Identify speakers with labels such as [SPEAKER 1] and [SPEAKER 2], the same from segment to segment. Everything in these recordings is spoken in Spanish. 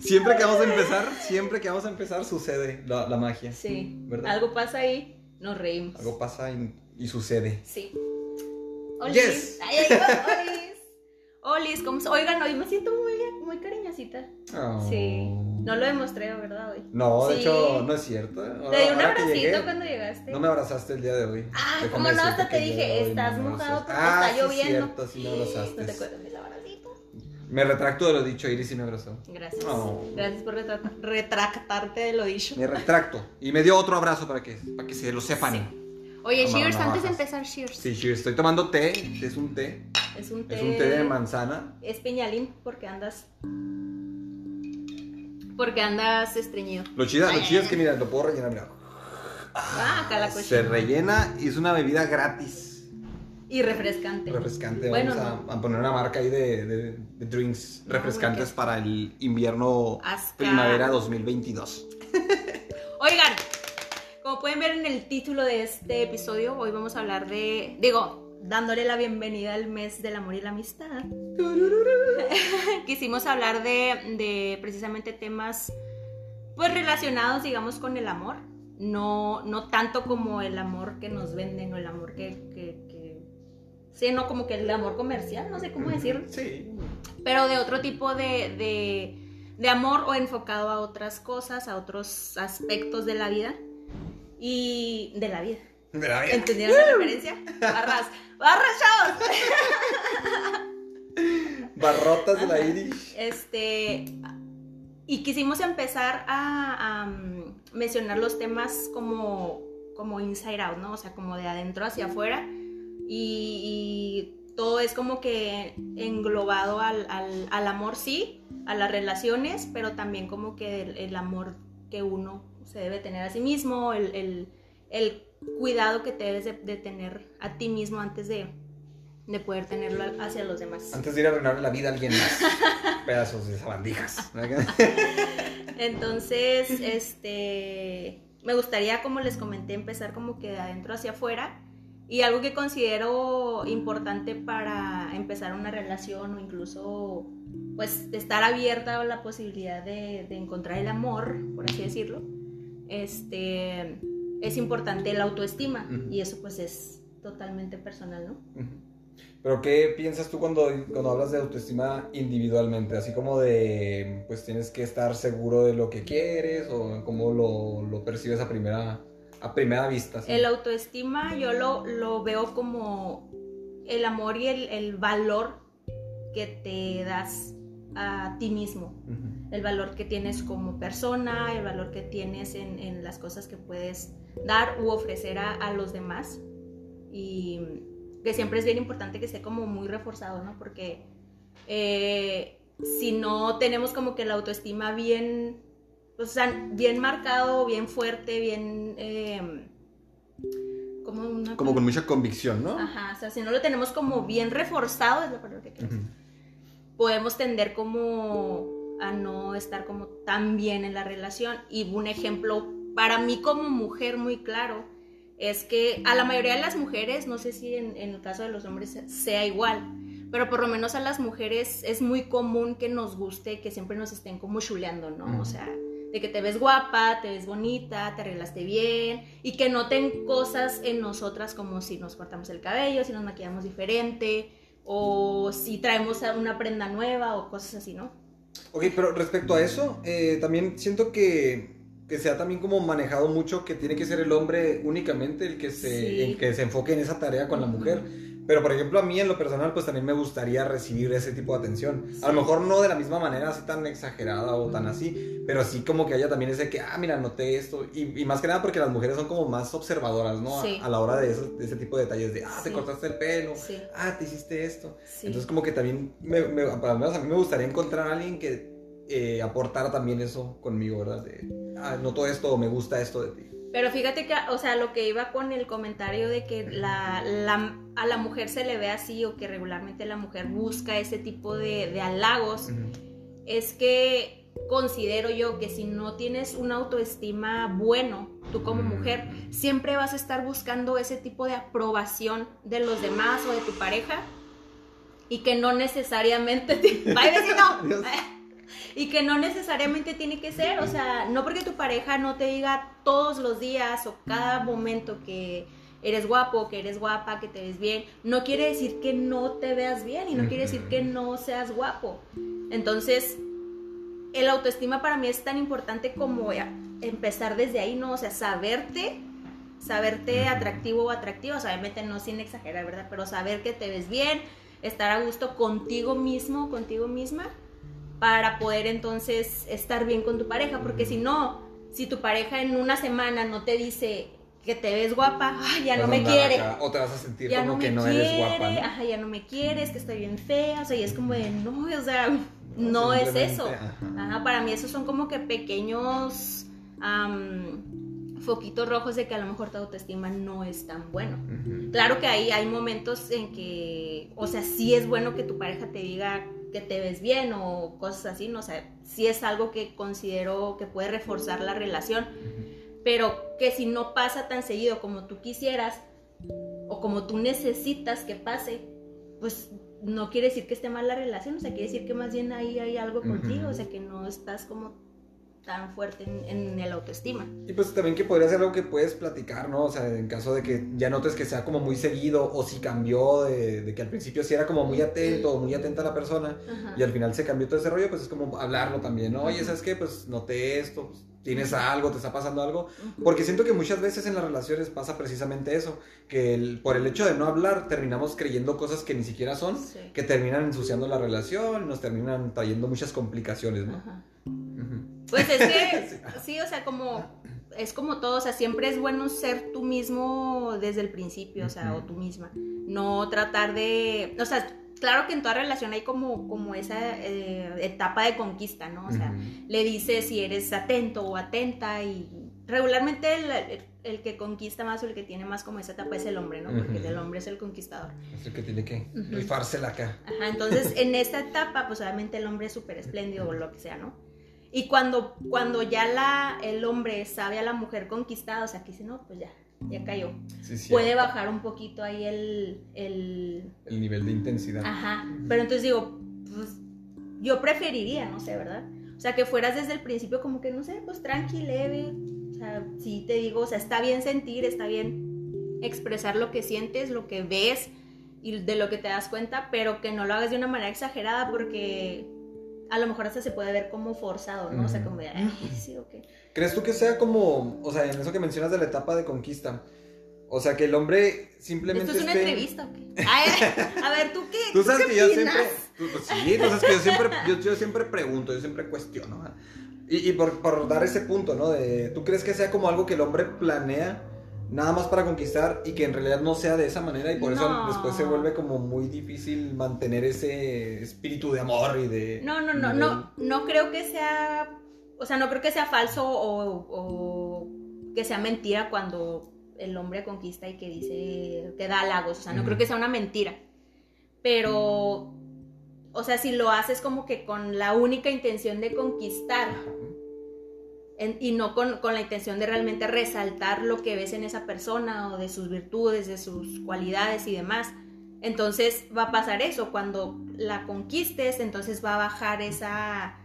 [SPEAKER 1] Siempre que vamos a empezar, siempre que vamos a empezar sucede la, la magia.
[SPEAKER 2] Sí.
[SPEAKER 1] ¿Verdad?
[SPEAKER 2] Algo pasa ahí, nos reímos.
[SPEAKER 1] Algo pasa y, y sucede.
[SPEAKER 2] Sí. Olis.
[SPEAKER 1] Yes.
[SPEAKER 2] Ay, ay, Olis. Olis, ¿cómo se- Oigan, hoy me siento muy, muy cariñosita.
[SPEAKER 1] Oh.
[SPEAKER 2] Sí. No lo demostré, ¿verdad? Hoy.
[SPEAKER 1] No, de
[SPEAKER 2] Sí.
[SPEAKER 1] hecho, no es cierto. Ahora-
[SPEAKER 2] Te di un abracito
[SPEAKER 1] llegué,
[SPEAKER 2] cuando llegaste.
[SPEAKER 1] No me abrazaste el día de hoy.
[SPEAKER 2] Ah, ¿cómo no? Hasta te dije, estás mojado porque
[SPEAKER 1] Ah,
[SPEAKER 2] está
[SPEAKER 1] sí,
[SPEAKER 2] lloviendo.
[SPEAKER 1] cierto, sí me abrazaste.
[SPEAKER 2] ¿No te acuerdas?
[SPEAKER 1] Me retracto de lo dicho, Iris sí me abrazó.
[SPEAKER 2] Gracias.
[SPEAKER 1] Oh.
[SPEAKER 2] Gracias por retrata- retractarte de lo dicho.
[SPEAKER 1] Me retracto. Y me dio otro abrazo para que, para que se lo sepan.
[SPEAKER 2] Sí. Oye,
[SPEAKER 1] Toma
[SPEAKER 2] Cheers, antes de empezar, Cheers.
[SPEAKER 1] Sí, cheers. Estoy tomando té. Es un té.
[SPEAKER 2] Es un té.
[SPEAKER 1] Es un té de manzana.
[SPEAKER 2] Es piñalín porque andas. Porque andas estreñido.
[SPEAKER 1] Lo chido, lo chido es que, mira, lo puedo rellenar. Mira.
[SPEAKER 2] Ah, acá la
[SPEAKER 1] Se rellena y es una bebida gratis.
[SPEAKER 2] Y refrescante.
[SPEAKER 1] Refrescante.
[SPEAKER 2] Bueno,
[SPEAKER 1] Vamos a, a poner una marca ahí de, de- de drinks
[SPEAKER 2] No,
[SPEAKER 1] refrescantes para el invierno primavera 2022.
[SPEAKER 2] Oigan, como pueden ver en el título de este episodio, hoy vamos a hablar de. Digo, dándole la bienvenida al mes del amor y la amistad. Quisimos hablar de, de precisamente temas pues relacionados, digamos, con el amor. No, no tanto como el amor que nos venden o el amor que, que, que- Sí, no como que el amor comercial, no sé cómo decirlo.
[SPEAKER 1] Sí.
[SPEAKER 2] pero de otro tipo de, de, de amor o enfocado a otras cosas, a otros aspectos de la vida y de la vida.
[SPEAKER 1] De la vida.
[SPEAKER 2] ¿Entendieron la referencia? Barras, barras, chavos.
[SPEAKER 1] Barrotas de la Irish.
[SPEAKER 2] Este, y quisimos empezar a, a, mm, mencionar los temas como, como inside out, ¿no? O sea, como de adentro hacia afuera. Y, y todo es como que englobado al, al- al amor, sí, a las relaciones, pero también como que el, el amor que uno se debe tener a sí mismo, el, el- el cuidado que te debes de, de tener a ti mismo antes de, de poder tenerlo hacia los demás.
[SPEAKER 1] Antes de ir a arruinarle la vida a alguien más. Pedazos de sabandijas.
[SPEAKER 2] Entonces, este, me gustaría, como les comenté, empezar como que de adentro hacia afuera. Y algo que considero importante para empezar una relación o incluso, pues, estar abierta a la posibilidad de, de encontrar el amor, por así decirlo, este, es importante la autoestima. Y eso, pues, es totalmente personal, ¿no?
[SPEAKER 1] Pero ¿qué piensas tú cuando, cuando hablas de autoestima individualmente? Así como de, pues tienes que estar seguro de lo que quieres o cómo lo, lo percibes a primera, a primera vista. ¿sí?
[SPEAKER 2] El autoestima yo lo, lo veo como el amor y el, el valor que te das a ti mismo. El valor que tienes como persona, el valor que tienes en, en las cosas que puedes dar u ofrecer a, a los demás. Y que siempre es bien importante que esté como muy reforzado, ¿no? Porque eh, si no tenemos como que la autoestima bien, o sea, bien marcado, bien fuerte, bien... eh, como una
[SPEAKER 1] Como con mucha convicción, ¿no?
[SPEAKER 2] Ajá, o sea, si no lo tenemos como bien reforzado, es la palabra que quiero
[SPEAKER 1] Ujú.
[SPEAKER 2] podemos tender como a no estar como tan bien en la relación. Y un ejemplo para mí como mujer muy claro es que a la mayoría de las mujeres, no sé si en, en el caso de los hombres sea igual, pero por lo menos a las mujeres es muy común que nos guste que siempre nos estén como chuleando, ¿no? O sea, de que te ves guapa, te ves bonita, te arreglaste bien y que noten cosas en nosotras como si nos cortamos el cabello, si nos maquillamos diferente o si traemos una prenda nueva o cosas así, ¿no?
[SPEAKER 1] Ok, pero respecto a eso, eh, también siento que, que se ha también como manejado mucho que tiene que ser el hombre únicamente el que se,
[SPEAKER 2] Sí.
[SPEAKER 1] el que se enfoque en esa tarea con la mujer. Pero por ejemplo a mí en lo personal pues también me gustaría recibir ese tipo de atención. A lo mejor no de la misma manera así tan exagerada o tan así, pero así como que haya también ese que, ah, mira, noté esto. Y, y más que nada porque las mujeres son como más observadoras, ¿no? A-
[SPEAKER 2] Sí.
[SPEAKER 1] A, la hora de, eso- de ese tipo de detalles de, ah, te cortaste el pelo, ah, te hiciste esto. Entonces como que también, me, me- para lo menos a mí me gustaría encontrar a alguien que eh, aportara también eso conmigo, ¿verdad? De, ah, noto esto o me gusta esto de ti.
[SPEAKER 2] Pero fíjate que, o sea, lo que iba con el comentario de que la, la- a la mujer se le ve así o que regularmente la mujer busca ese tipo de, de halagos, es que considero yo que si no tienes una autoestima bueno, tú como mujer, siempre vas a estar buscando ese tipo de aprobación de los demás o de tu pareja y que no necesariamente... ¡Bye, vecino! Y que no necesariamente tiene que ser, o sea, no porque tu pareja no te diga todos los días o cada momento que eres guapo, que eres guapa, que te ves bien, no quiere decir que no te veas bien y no quiere decir que no seas guapo. Entonces, el autoestima para mí es tan importante como empezar desde ahí, ¿no? O sea, saberte, saberte atractivo o atractiva, o sea, obviamente no sin exagerar, ¿verdad? Pero saber que te ves bien, estar a gusto contigo mismo, contigo misma, para poder entonces estar bien con tu pareja, porque si no, si tu pareja en una semana no te dice que te ves guapa, ya no me quiere.
[SPEAKER 1] o te vas a sentir como que no eres guapa.
[SPEAKER 2] Ajá, ya no me quieres, que estoy bien fea, o sea, y es como de, no, o sea, no, es eso. Ajá. para mí esos son como que pequeños foquitos rojos de que a lo mejor tu autoestima no es tan bueno. Claro que ahí hay momentos en que, o sea, sí es bueno que tu pareja te diga que te ves bien o cosas así, no o sea, sí es algo que considero que puede reforzar la relación. Pero que si no pasa tan seguido como tú quisieras o como tú necesitas que pase, pues no quiere decir que esté mal la relación, o sea, quiere decir que más bien ahí hay algo contigo, o sea, que no estás como tan fuerte en, el autoestima.
[SPEAKER 1] Y pues también que podría ser algo que puedes platicar, ¿no? O sea, en caso de que ya notes que sea como muy seguido o si cambió de, que al principio sí era como muy atento o muy atenta a la persona y al final se cambió todo ese rollo, pues es como hablarlo también, ¿no? Oye, ¿sabes qué? Pues noté esto, pues, tienes algo, te está pasando algo. Porque siento que muchas veces en las relaciones pasa precisamente eso, que por el hecho de no hablar terminamos creyendo cosas que ni siquiera son, que terminan ensuciando la relación, nos terminan trayendo muchas complicaciones, ¿no?
[SPEAKER 2] Pues es que, sí, o sea, como es como todo, o sea, siempre es bueno ser tú mismo desde el principio, o sea, o tú misma. No tratar de, o sea, claro que en toda relación hay como, como esa eh, etapa de conquista, ¿no? O sea, le dices si eres atento o atenta y regularmente el, que conquista más o el que tiene más como esa etapa es el hombre, ¿no? Porque el hombre es el conquistador.
[SPEAKER 1] Es el que tiene que rifársela acá.
[SPEAKER 2] Ajá, entonces en esta etapa, pues obviamente el hombre es súper espléndido o lo que sea, ¿no? Y cuando, cuando ya la, el hombre sabe a la mujer conquistada, o sea, que dice, no, pues ya, ya cayó. Puede bajar un poquito ahí el, el...
[SPEAKER 1] El nivel de intensidad.
[SPEAKER 2] Ajá. Pero entonces digo, pues yo preferiría, no sé, ¿verdad? O sea, que fueras desde el principio como que, no sé, pues tranqui, leve. O sea, sí te digo, o sea, está bien sentir, está bien expresar lo que sientes, lo que ves y de lo que te das cuenta, pero que no lo hagas de una manera exagerada porque a lo mejor hasta se puede ver como forzado, ¿no? O sea, como de, ay, sí, ok.
[SPEAKER 1] ¿Crees tú que sea como, o sea, en eso que mencionas de la etapa de conquista? O sea, que el hombre simplemente.
[SPEAKER 2] ¿Esto es una entrevista o qué? a ver, ¿tú qué?
[SPEAKER 1] Tú sabes que yo siempre. Tú, pues sí, tú sabes que yo siempre, yo, siempre pregunto, yo siempre cuestiono. Y, y por, por, dar ese punto, ¿no? De, ¿Tú crees que sea como algo que el hombre planea nada más para conquistar y que en realidad no sea de esa manera y por eso después se vuelve como muy difícil mantener ese espíritu de amor y de...
[SPEAKER 2] No, no, no, no, no creo que sea, o sea, no creo que sea falso o, que sea mentira cuando el hombre conquista y que dice, que da halagos, o sea, no creo que sea una mentira, pero, o sea, si lo haces como que con la única intención de conquistar, y no con, la intención de realmente resaltar lo que ves en esa persona o de sus virtudes, de sus cualidades y demás. Entonces va a pasar eso, cuando la conquistes, entonces va a bajar esa,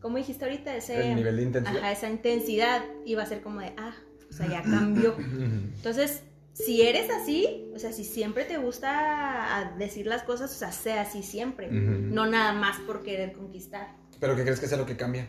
[SPEAKER 2] ¿cómo dijiste ahorita? Ese
[SPEAKER 1] nivel de intensidad.
[SPEAKER 2] Ajá, esa intensidad y va a ser como de, ah, o sea, ya cambió. Entonces, si eres así, o sea, si siempre te gusta decir las cosas, o sea, sea así siempre, no nada más por querer conquistar.
[SPEAKER 1] ¿Pero qué crees que sea lo que cambia?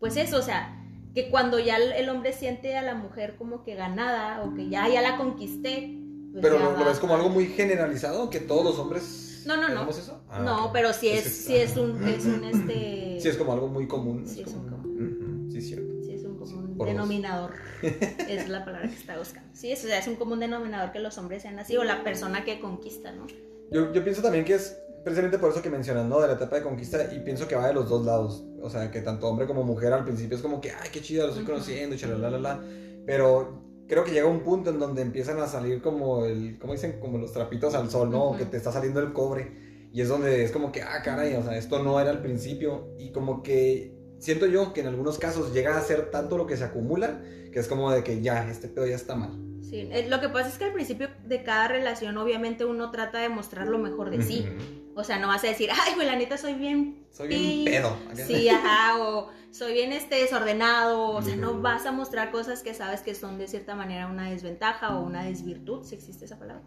[SPEAKER 2] Pues eso, o sea, que cuando ya el hombre siente a la mujer como que ganada o que ya, ya la conquisté.
[SPEAKER 1] Pues pero lo, ves como algo muy generalizado, que todos los hombres...
[SPEAKER 2] No, no, no. Eso? Ah, no, pero sí es, sí es un, es un este...
[SPEAKER 1] Sí es como algo muy común.
[SPEAKER 2] Sí
[SPEAKER 1] es,
[SPEAKER 2] un común.
[SPEAKER 1] Sí, cierto.
[SPEAKER 2] Sí es un común denominador. es la palabra que está buscando. Sí, es, o sea, es un común denominador que los hombres sean así o la persona que conquista, ¿no?
[SPEAKER 1] Yo, yo pienso también que es precisamente por eso que mencionas, ¿no? De la etapa de conquista y pienso que va de los dos lados. O sea, que tanto hombre como mujer al principio es como que, ay, qué chido, lo estoy conociendo, la Pero creo que llega un punto en donde empiezan a salir como el, ¿cómo dicen? Como los trapitos al sol, ¿no? Que te está saliendo el cobre. Y es donde es como que, ah, caray, o sea, esto no era al principio. Y como que siento yo que en algunos casos llega a ser tanto lo que se acumula, que es como de que ya, este pedo ya está mal.
[SPEAKER 2] Sí, eh, lo que pasa es que al principio de cada relación obviamente uno trata de mostrar lo mejor de sí. O sea, no vas a decir, ay, güey, la neta soy bien...
[SPEAKER 1] Soy bien pedo.
[SPEAKER 2] Sí, ajá, o soy bien este, desordenado. O sea, no vas a mostrar cosas que sabes que son de cierta manera una desventaja o una desvirtud, si existe esa palabra.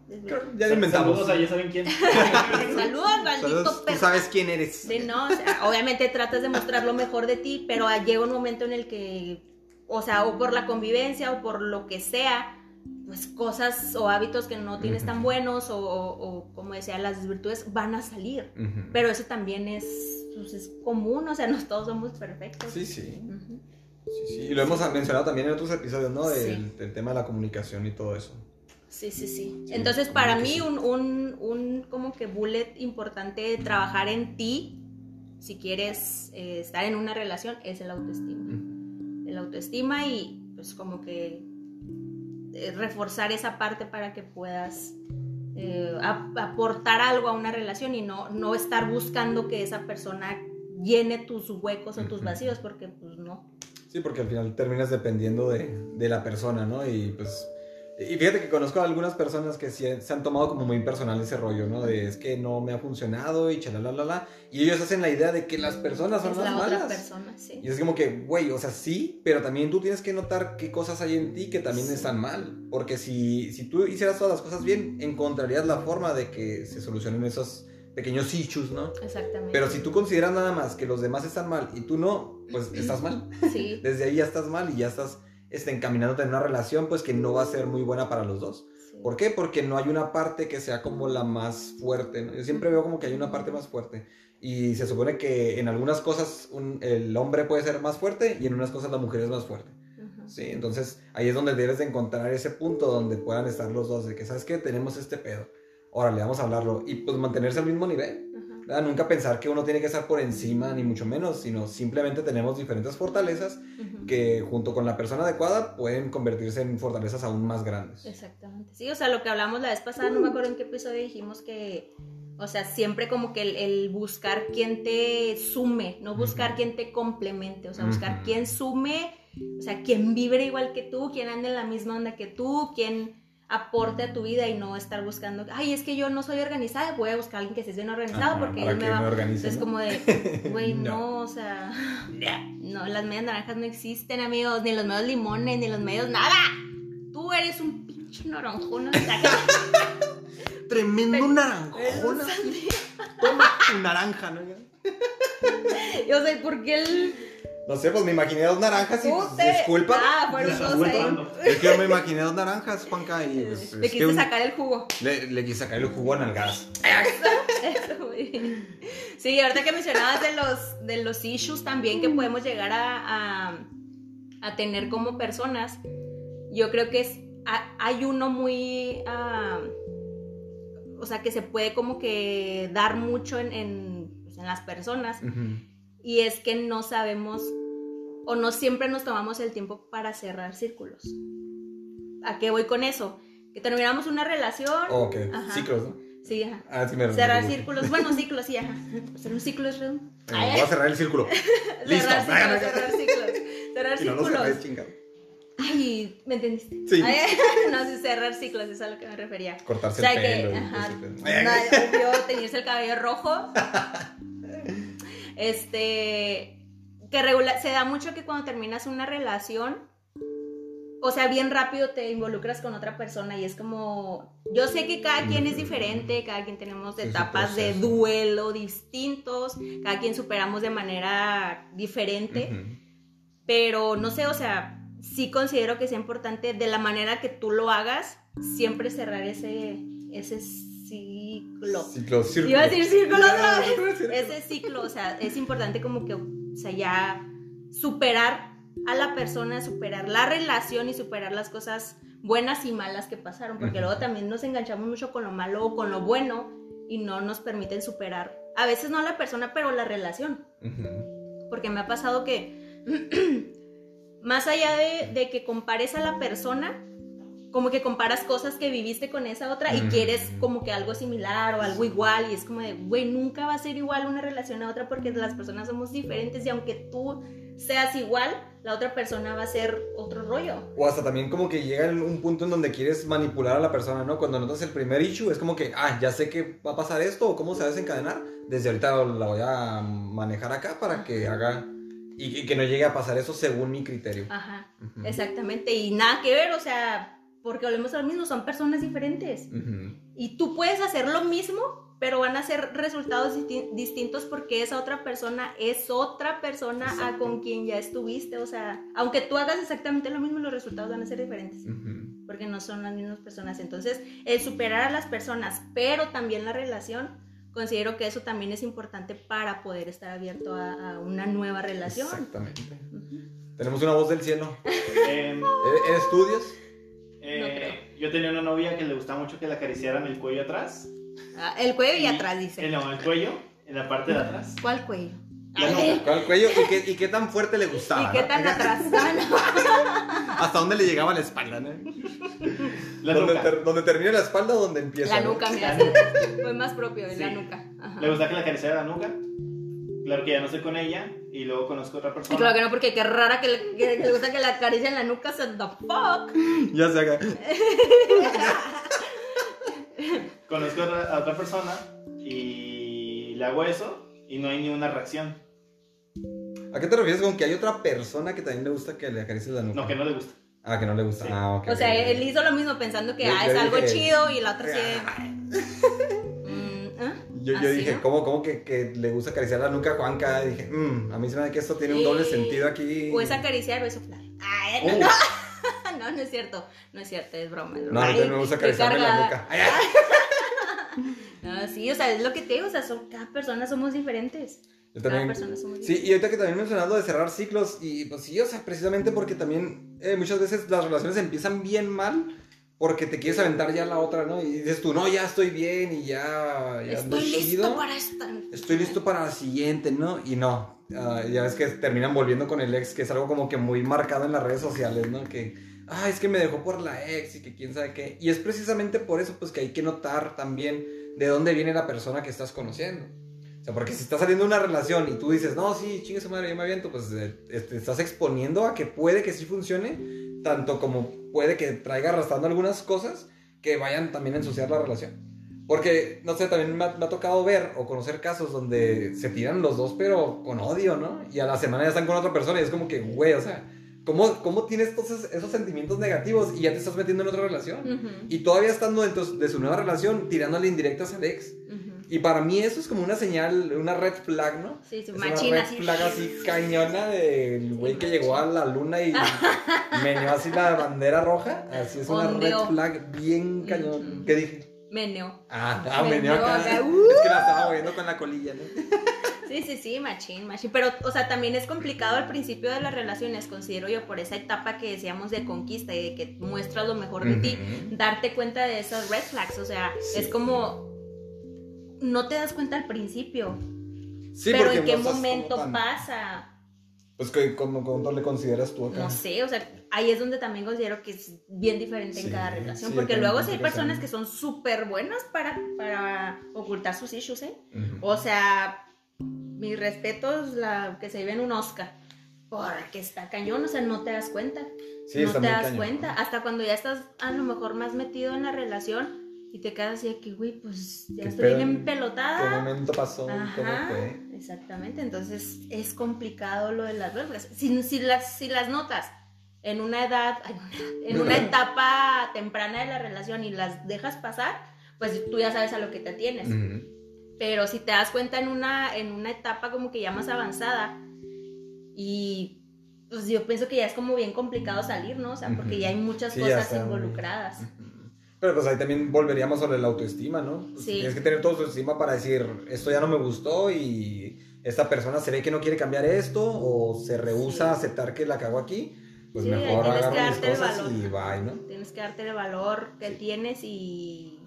[SPEAKER 1] Ya lo inventamos.
[SPEAKER 3] Saludos, ya saben quién.
[SPEAKER 2] Saludos, maldito
[SPEAKER 1] Tú sabes quién eres.
[SPEAKER 2] Sí, no, o sea, obviamente tratas de mostrar lo mejor de ti, pero llega un momento en el que, o sea, o por la convivencia o por lo que sea, pues cosas o hábitos que no tienes tan buenos o, como decía, las virtudes van a salir. Pero eso también es, pues, es común, o sea, no todos somos perfectos.
[SPEAKER 1] Sí, sí. Sí, sí. Y lo hemos mencionado también en otros episodios, ¿no? Del, tema de la comunicación y todo eso.
[SPEAKER 2] Sí, sí, sí. Entonces, para mí, un, un, un, como que bullet importante de trabajar en ti, si quieres eh, estar en una relación, es el autoestima. El autoestima y pues como que reforzar esa parte para que puedas eh, aportar algo a una relación y no, no estar buscando que esa persona llene tus huecos o tus vacíos, porque pues no.
[SPEAKER 1] Sí, porque al final terminas dependiendo de, de la persona, ¿no? Y pues y fíjate que conozco a algunas personas que se han tomado como muy personal ese rollo, ¿no? De es que no me ha funcionado y la Y ellos hacen la idea de que las personas son
[SPEAKER 2] es
[SPEAKER 1] las
[SPEAKER 2] la
[SPEAKER 1] malas.
[SPEAKER 2] Otra persona, sí.
[SPEAKER 1] Y es como que, güey, o sea, sí, pero también tú tienes que notar qué cosas hay en ti que también están mal. Porque si, si tú hicieras todas las cosas bien, encontrarías la forma de que se solucionen esos pequeños issues, ¿no?
[SPEAKER 2] Exactamente.
[SPEAKER 1] Pero si tú consideras nada más que los demás están mal y tú no, pues estás mal.
[SPEAKER 2] Sí.
[SPEAKER 1] Desde ahí ya estás mal y ya estás este, encaminándote en una relación pues que no va a ser muy buena para los dos. ¿Por qué? Porque no hay una parte que sea como la más fuerte. Yo siempre veo como que hay una parte más fuerte. Y se supone que en algunas cosas el hombre puede ser más fuerte y en unas cosas la mujer es más fuerte. ¿Sí? Entonces ahí es donde debes de encontrar ese punto donde puedan estar los dos. De que, ¿sabes qué? Tenemos este pedo. Órale, vamos a hablarlo. Y pues mantenerse al mismo nivel. Nunca pensar que uno tiene que estar por encima, ni mucho menos, sino simplemente tenemos diferentes fortalezas que junto con la persona adecuada pueden convertirse en fortalezas aún más grandes.
[SPEAKER 2] Exactamente. Sí, o sea, lo que hablamos la vez pasada, no me acuerdo en qué episodio dijimos que, o sea, siempre como que el, buscar quien te sume, no buscar quien te complemente, o sea, buscar quien sume, o sea, quien vibre igual que tú, quien ande en la misma onda que tú, quien aporte a tu vida y no estar buscando, ay, es que yo no soy organizada, voy a buscar a alguien que se bien organizado porque él me va. es como de, güey, no. o sea, no, las medias naranjas no existen, amigos, ni los medios limones, ni los medios nada. Tú eres un pinche naranjón.
[SPEAKER 1] Tremendo naranjón. Toma tu naranja, ¿no?
[SPEAKER 2] Yo sé, ¿por qué el
[SPEAKER 1] no sé, pues me imaginé dos naranjas y pues, disculpa.
[SPEAKER 2] Ah, fueron dos
[SPEAKER 1] Es que yo me imaginé dos naranjas, Juanca, y pues,
[SPEAKER 2] Le quise sacar el jugo.
[SPEAKER 1] Le, quise sacar el jugo en el gas.
[SPEAKER 2] Eso, Sí, ahorita que mencionabas de los, de los issues también que podemos llegar a, a, tener como personas, yo creo que es, hay uno muy... o sea, que se puede como que dar mucho en, en, pues, en las personas y es que no sabemos o no siempre nos tomamos el tiempo para cerrar círculos. ¿A qué voy con eso? Que terminamos una relación.
[SPEAKER 1] Oh, ok, ciclos, ¿no?
[SPEAKER 2] Sí, ajá.
[SPEAKER 1] Ah, sí, me
[SPEAKER 2] cerrar círculos. Bueno, ciclos, sí, ajá. Cerrar un ciclo es redondo.
[SPEAKER 1] voy a cerrar el círculo. Listo.
[SPEAKER 2] cerrar ciclos, cerrar ciclos. Cerrar
[SPEAKER 1] y no
[SPEAKER 2] círculos. Ay, ¿me entendiste?
[SPEAKER 1] Sí.
[SPEAKER 2] no, sí, cerrar ciclos, es a lo que me refería.
[SPEAKER 1] Cortarse el pelo.
[SPEAKER 2] Que, ajá, no, teñirse el cabello rojo. Este, que regular, se da mucho que cuando terminas una relación, o sea, bien rápido te involucras con otra persona y es como, yo sé que cada quien es diferente, cada quien tenemos etapas de duelo distintos, cada quien superamos de manera diferente, pero no sé, o sea, sí considero que es importante de la manera que tú lo hagas, siempre cerrar ese, ese ciclo.
[SPEAKER 1] Ciclo, círculo.
[SPEAKER 2] Iba a decir círculo otra vez. Ese ciclo, o sea, es importante como que, o sea, ya superar a la persona, superar la relación y superar las cosas buenas y malas que pasaron, porque luego también nos enganchamos mucho con lo malo o con lo bueno y no nos permiten superar, a veces no a la persona, pero la relación. Porque me ha pasado que, más allá de, de que compares a la persona, como que comparas cosas que viviste con esa otra y quieres como que algo similar o algo igual y es como de, güey, nunca va a ser igual una relación a otra porque las personas somos diferentes y aunque tú seas igual, la otra persona va a ser otro rollo.
[SPEAKER 1] O hasta también como que llega en un punto en donde quieres manipular a la persona, ¿no? Cuando notas el primer issue, es como que, ah, ya sé que va a pasar esto o cómo se va a desencadenar. Desde ahorita la voy a manejar acá para que haga y, y que no llegue a pasar eso según mi criterio.
[SPEAKER 2] Ajá, exactamente. Y nada que ver, o sea, porque volvemos a lo mismo, son personas diferentes.
[SPEAKER 1] Ujú.
[SPEAKER 2] Y tú puedes hacer lo mismo, pero van a ser resultados disti- distintos porque esa otra persona es otra persona a
[SPEAKER 1] Exacto.
[SPEAKER 2] con quien ya estuviste. O sea, aunque tú hagas exactamente lo mismo, los resultados van a ser diferentes.
[SPEAKER 1] Ujú.
[SPEAKER 2] Porque no son las mismas personas. Entonces, el superar a las personas, pero también la relación, considero que eso también es importante para poder estar abierto a, a una nueva relación.
[SPEAKER 1] Exactamente.
[SPEAKER 2] Ujú.
[SPEAKER 1] Tenemos una voz del cielo.
[SPEAKER 3] Em,
[SPEAKER 1] ¿E- ¿Eres tú, Dios?
[SPEAKER 3] Eh,
[SPEAKER 2] No creo.
[SPEAKER 3] yo tenía una novia que le gustaba mucho que le acariciaran el cuello atrás.
[SPEAKER 2] Ah, el cuello y
[SPEAKER 3] Y-
[SPEAKER 2] atrás, dice.
[SPEAKER 3] no, el cuello, en la parte de atrás.
[SPEAKER 2] ¿Cuál cuello?
[SPEAKER 3] La
[SPEAKER 2] A
[SPEAKER 3] nuca.
[SPEAKER 2] ver,
[SPEAKER 1] ¿Cuál cuello? ¿Y qué, y qué tan fuerte le gustaba?
[SPEAKER 2] ¿Y qué
[SPEAKER 1] no?
[SPEAKER 2] tan atrás? Ah, no.
[SPEAKER 1] ¿Hasta dónde le llegaba la espalda, no?
[SPEAKER 3] La
[SPEAKER 1] ¿Donde,
[SPEAKER 3] nuca.
[SPEAKER 1] ter- donde termina la espalda o donde empieza?
[SPEAKER 2] La
[SPEAKER 1] no?
[SPEAKER 2] nuca, mira, sí.
[SPEAKER 3] nuca.
[SPEAKER 2] fue más propio de la nuca. Ajá.
[SPEAKER 3] Le gustaba que le acariciara la nuca. Claro que ya no estoy con ella. Y luego conozco a otra
[SPEAKER 2] Y
[SPEAKER 3] persona.
[SPEAKER 2] claro que no, porque qué rara que le, que- que le gusta que la acaricia en la nuca, so the fuck.
[SPEAKER 1] Ya se haga.
[SPEAKER 3] Conozco a otra, a otra persona y le hago eso y no hay ni una reacción.
[SPEAKER 1] ¿A qué te refieres con que hay otra persona que también le gusta que le acaricies la nuca?
[SPEAKER 3] No, que no le gusta.
[SPEAKER 1] Ah, que no le gusta.
[SPEAKER 3] Sí.
[SPEAKER 1] Ah, ok.
[SPEAKER 2] O sea, él hizo lo mismo pensando que
[SPEAKER 1] Yo-
[SPEAKER 2] ah, es algo
[SPEAKER 1] dije-
[SPEAKER 2] chido y la otra sí.
[SPEAKER 1] Ah,
[SPEAKER 2] ¿ah?
[SPEAKER 1] Yo, yo
[SPEAKER 2] ¿Así,
[SPEAKER 1] dije,
[SPEAKER 2] no?
[SPEAKER 1] ¿cómo, cómo que, que le gusta acariciar la nuca a Juanca? Y dije, "Mm, a mí se me da que esto tiene un doble sentido aquí.
[SPEAKER 2] O es acariciar o es soplar. Ay, no,
[SPEAKER 1] Uh,
[SPEAKER 2] no, no, no es cierto. No es cierto, es broma. Es
[SPEAKER 1] no,
[SPEAKER 2] broma.
[SPEAKER 1] también
[SPEAKER 2] Ay,
[SPEAKER 1] me gusta acariciarme la nuca. Ay, ay.
[SPEAKER 2] No, sí, o sea, es lo que te digo, o sea, son, cada persona somos diferentes.
[SPEAKER 1] Yo
[SPEAKER 2] Cada
[SPEAKER 1] también.
[SPEAKER 2] persona somos
[SPEAKER 1] Sí,
[SPEAKER 2] diferentes.
[SPEAKER 1] y ahorita que también mencionando de cerrar ciclos, y pues sí, o sea, precisamente porque también eh, muchas veces las relaciones empiezan bien mal porque te quieres aventar ya la otra, ¿no? Y dices tú, no, ya estoy bien y ya, ya
[SPEAKER 2] Estoy listo
[SPEAKER 1] chido.
[SPEAKER 2] para esta.
[SPEAKER 1] Estoy listo para la siguiente, ¿no? Y no, ah, ya ves que terminan volviendo con el ex, que es algo como que muy marcado en las redes sociales, ¿no? Que, ah, es que me dejó por la ex y que quién sabe qué. Y es precisamente por eso, pues, que hay que notar también de dónde viene la persona que estás conociendo. O sea, porque si estás saliendo una relación y tú dices, no, sí, chingue su madre, yo me aviento, pues eh, eh, te estás exponiendo a que puede que sí funcione, tanto como puede que traiga arrastrando algunas cosas que vayan también a ensuciar la relación. Porque, no sé, también me ha, me ha tocado ver o conocer casos donde se tiran los dos, pero con odio, ¿no? Y a la semana ya están con otra persona y es como que, güey, o sea, ¿cómo, cómo tienes todos esos, esos sentimientos negativos y ya te estás metiendo en otra relación? Y todavía estando dentro de su nueva relación, tirándole indirectas al ex.
[SPEAKER 2] ujú.
[SPEAKER 1] Y para mí eso es como una señal, una red flag, ¿no?
[SPEAKER 2] Sí, sí,
[SPEAKER 1] Es
[SPEAKER 2] machina,
[SPEAKER 1] una red flag así cañona del güey que llegó a la luna y meneó así la bandera roja. Así es una red flag bien cañón.
[SPEAKER 2] Ujú.
[SPEAKER 1] ¿Qué dije?
[SPEAKER 2] Meneo.
[SPEAKER 1] Ah, ah
[SPEAKER 2] Meneó
[SPEAKER 1] meneó acá.
[SPEAKER 2] acá, uh.
[SPEAKER 1] Es que la estaba moviendo con la colilla, ¿no?
[SPEAKER 2] Sí, sí, sí, machín, machín. Pero, o sea, también es complicado al principio de las relaciones, considero yo, por esa etapa que decíamos de conquista y de que muestras lo mejor de ti, darte cuenta de esas red flags. O sea,
[SPEAKER 1] Sí.
[SPEAKER 2] es como. No te das cuenta al principio.
[SPEAKER 1] Sí,
[SPEAKER 2] pero
[SPEAKER 1] porque
[SPEAKER 2] en qué
[SPEAKER 1] no
[SPEAKER 2] momento
[SPEAKER 1] tan-
[SPEAKER 2] pasa.
[SPEAKER 1] Pues, ¿qué- ¿cómo, cómo le consideras tú acá?
[SPEAKER 2] No sé, o sea, ahí es donde también considero que es bien diferente
[SPEAKER 1] Sí,
[SPEAKER 2] en cada relación.
[SPEAKER 1] sí,
[SPEAKER 2] porque luego sí hay
[SPEAKER 1] que
[SPEAKER 2] personas que son súper buenas para, para ocultar sus issues, ¿eh? O sea, mis respetos, la que se vive en un Oscar. Porque está cañón, o sea, no te das cuenta.
[SPEAKER 1] Sí,
[SPEAKER 2] no te das
[SPEAKER 1] cañón.
[SPEAKER 2] cuenta. Hasta cuando ya estás a lo mejor más metido en la relación y te quedas así de que, güey, pues ya
[SPEAKER 1] ¿Qué
[SPEAKER 2] estoy bien
[SPEAKER 1] ¿Qué
[SPEAKER 2] empelotada.
[SPEAKER 1] momento pasó? ¿Cómo
[SPEAKER 2] Ajá,
[SPEAKER 1] fue?
[SPEAKER 2] exactamente. Entonces es complicado lo de las vergas. Si, si, las, si las notas en una edad, en una etapa temprana de la relación y las dejas pasar, pues tú ya sabes a lo que te atienes.
[SPEAKER 1] Ujú.
[SPEAKER 2] Pero si te das cuenta en una, en una etapa como que ya más avanzada y pues yo pienso que ya es como bien complicado salir, ¿no? O sea, porque ya hay muchas
[SPEAKER 1] Sí,
[SPEAKER 2] cosas
[SPEAKER 1] está muy-
[SPEAKER 2] involucradas.
[SPEAKER 1] Pero pues ahí también volveríamos sobre la autoestima, ¿no? Pues,
[SPEAKER 2] Sí.
[SPEAKER 1] Tienes que tener toda autoestima para decir, esto ya no me gustó y esta persona se ve que no quiere cambiar esto o se rehúsa
[SPEAKER 2] Sí.
[SPEAKER 1] a aceptar que la cago aquí, pues
[SPEAKER 2] Sí,
[SPEAKER 1] mejor agarro mis cosas
[SPEAKER 2] valor.
[SPEAKER 1] y bye, ¿no?
[SPEAKER 2] Tienes que darte el valor que tienes y...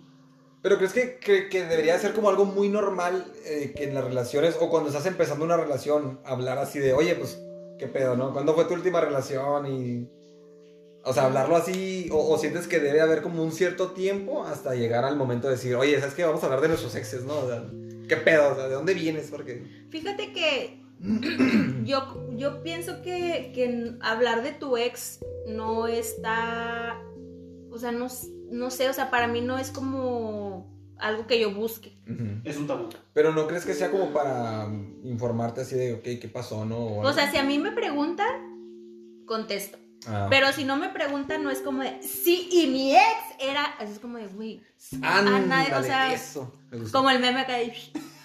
[SPEAKER 1] Pero crees que, que, que debería ser como algo muy normal eh, que en las relaciones o cuando estás empezando una relación hablar así de, oye, pues, ¿qué pedo, no? ¿Cuándo fue tu última relación? Y... O sea, hablarlo así, o, o sientes que debe haber como un cierto tiempo hasta llegar al momento de decir, oye, ¿sabes qué? Vamos a hablar de nuestros exes, ¿no? O sea, ¿qué pedo? O sea, ¿de dónde vienes? Porque...
[SPEAKER 2] Fíjate que yo, yo pienso que, que hablar de tu ex no está, o sea, no, no sé, o sea, para mí no es como algo que yo busque.
[SPEAKER 3] Es un tabú.
[SPEAKER 1] Pero no crees que sea como para informarte así de, ok, ¿qué pasó, no?
[SPEAKER 2] O sea, si a mí me preguntan, contesto.
[SPEAKER 1] Ah.
[SPEAKER 2] Pero si no me preguntan, no es como de, sí, y mi ex era, es como de, güey,
[SPEAKER 1] Ándale,
[SPEAKER 2] nadie- o sea,
[SPEAKER 1] eso.
[SPEAKER 2] como el meme acá. de,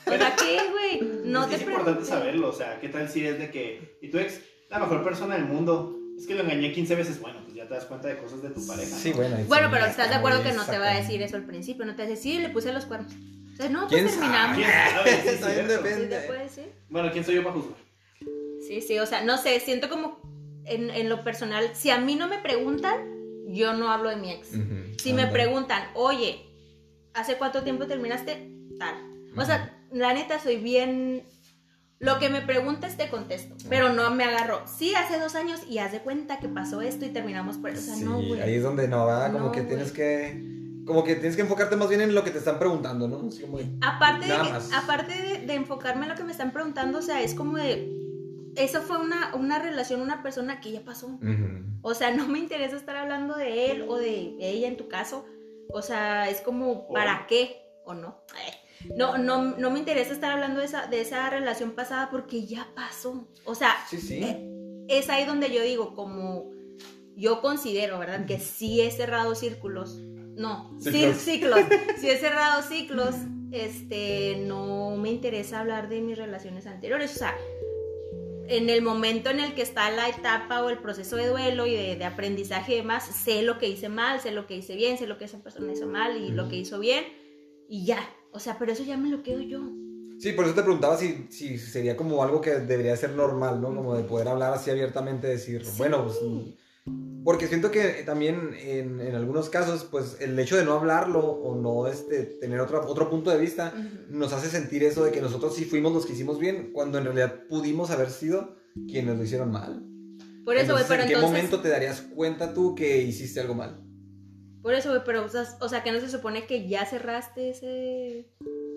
[SPEAKER 2] O sea, ¿qué, güey? No
[SPEAKER 3] es que
[SPEAKER 2] te
[SPEAKER 3] es importante saberlo, o sea, ¿qué tal si es de que, y tu ex, la mejor persona del mundo, es que lo engañé 15 veces, bueno, pues ya te das cuenta de cosas de tu pareja.
[SPEAKER 1] Sí,
[SPEAKER 3] ¿no?
[SPEAKER 1] bueno.
[SPEAKER 2] Bueno, pero estás de acuerdo que no te va a decir eso al principio, no te va a decir, sí, le puse los cuernos. O sea, no,
[SPEAKER 1] ¿Quién
[SPEAKER 2] pues terminamos.
[SPEAKER 3] ¿Quién sabe? Sí.
[SPEAKER 2] Sí, te puede decir.
[SPEAKER 3] Bueno, ¿quién soy yo para juzgar?
[SPEAKER 2] Sí, sí, o sea, no sé, siento como en, en lo personal, si a mí no me preguntan, yo no hablo de mi ex. Si me preguntan, oye, ¿hace cuánto tiempo terminaste? Tal. O sea, la neta soy bien... Lo que me preguntes te contesto, pero no me agarro. Sí, hace dos años y haz de cuenta que pasó esto y terminamos por... O sea,
[SPEAKER 1] Sí,
[SPEAKER 2] no, güey.
[SPEAKER 1] ahí es donde no va, como
[SPEAKER 2] No,
[SPEAKER 1] que
[SPEAKER 2] güey.
[SPEAKER 1] tienes que. Como que tienes que enfocarte más bien en lo que te están preguntando, ¿no? Así como de-
[SPEAKER 2] Aparte, de, que- aparte de, de enfocarme en lo que me están preguntando, o sea, es como de... Eso fue una, una relación, una persona que ya pasó. O sea, no me interesa estar hablando de él o de ella en tu caso. O sea, es como, ¿para qué? ¿O no? Eh, No, no, no me interesa estar hablando de esa, de esa relación pasada porque ya pasó. O sea,
[SPEAKER 1] Sí, sí.
[SPEAKER 2] eh, es ahí donde yo digo, como yo considero, ¿verdad? Que sí he cerrado círculos. No, sí,
[SPEAKER 1] Ciclos.
[SPEAKER 2] ciclos. Sí he cerrado ciclos. Este, no me interesa hablar de mis relaciones anteriores. O sea, en el momento en el que está la etapa o el proceso de duelo y de, de aprendizaje y demás, sé lo que hice mal, sé lo que hice bien, sé lo que esa persona hizo mal y lo que hizo bien y ya. O sea, pero eso ya me lo quedo yo.
[SPEAKER 1] Sí, por eso te preguntaba si, si sería como algo que debería ser normal, ¿no? Como de poder hablar así abiertamente, decir,
[SPEAKER 2] Sí.
[SPEAKER 1] bueno, pues... Porque siento que también en, en algunos casos, pues el hecho de no hablarlo o no este, tener otro, otro punto de vista nos hace sentir eso de que nosotros sí fuimos los que hicimos bien, cuando en realidad pudimos haber sido quienes lo hicieron mal.
[SPEAKER 2] Por eso, pero
[SPEAKER 1] ¿En qué momento te darías cuenta tú que hiciste algo mal?
[SPEAKER 2] Por eso, güey, pero, o sea, que no se supone que ya cerraste ese,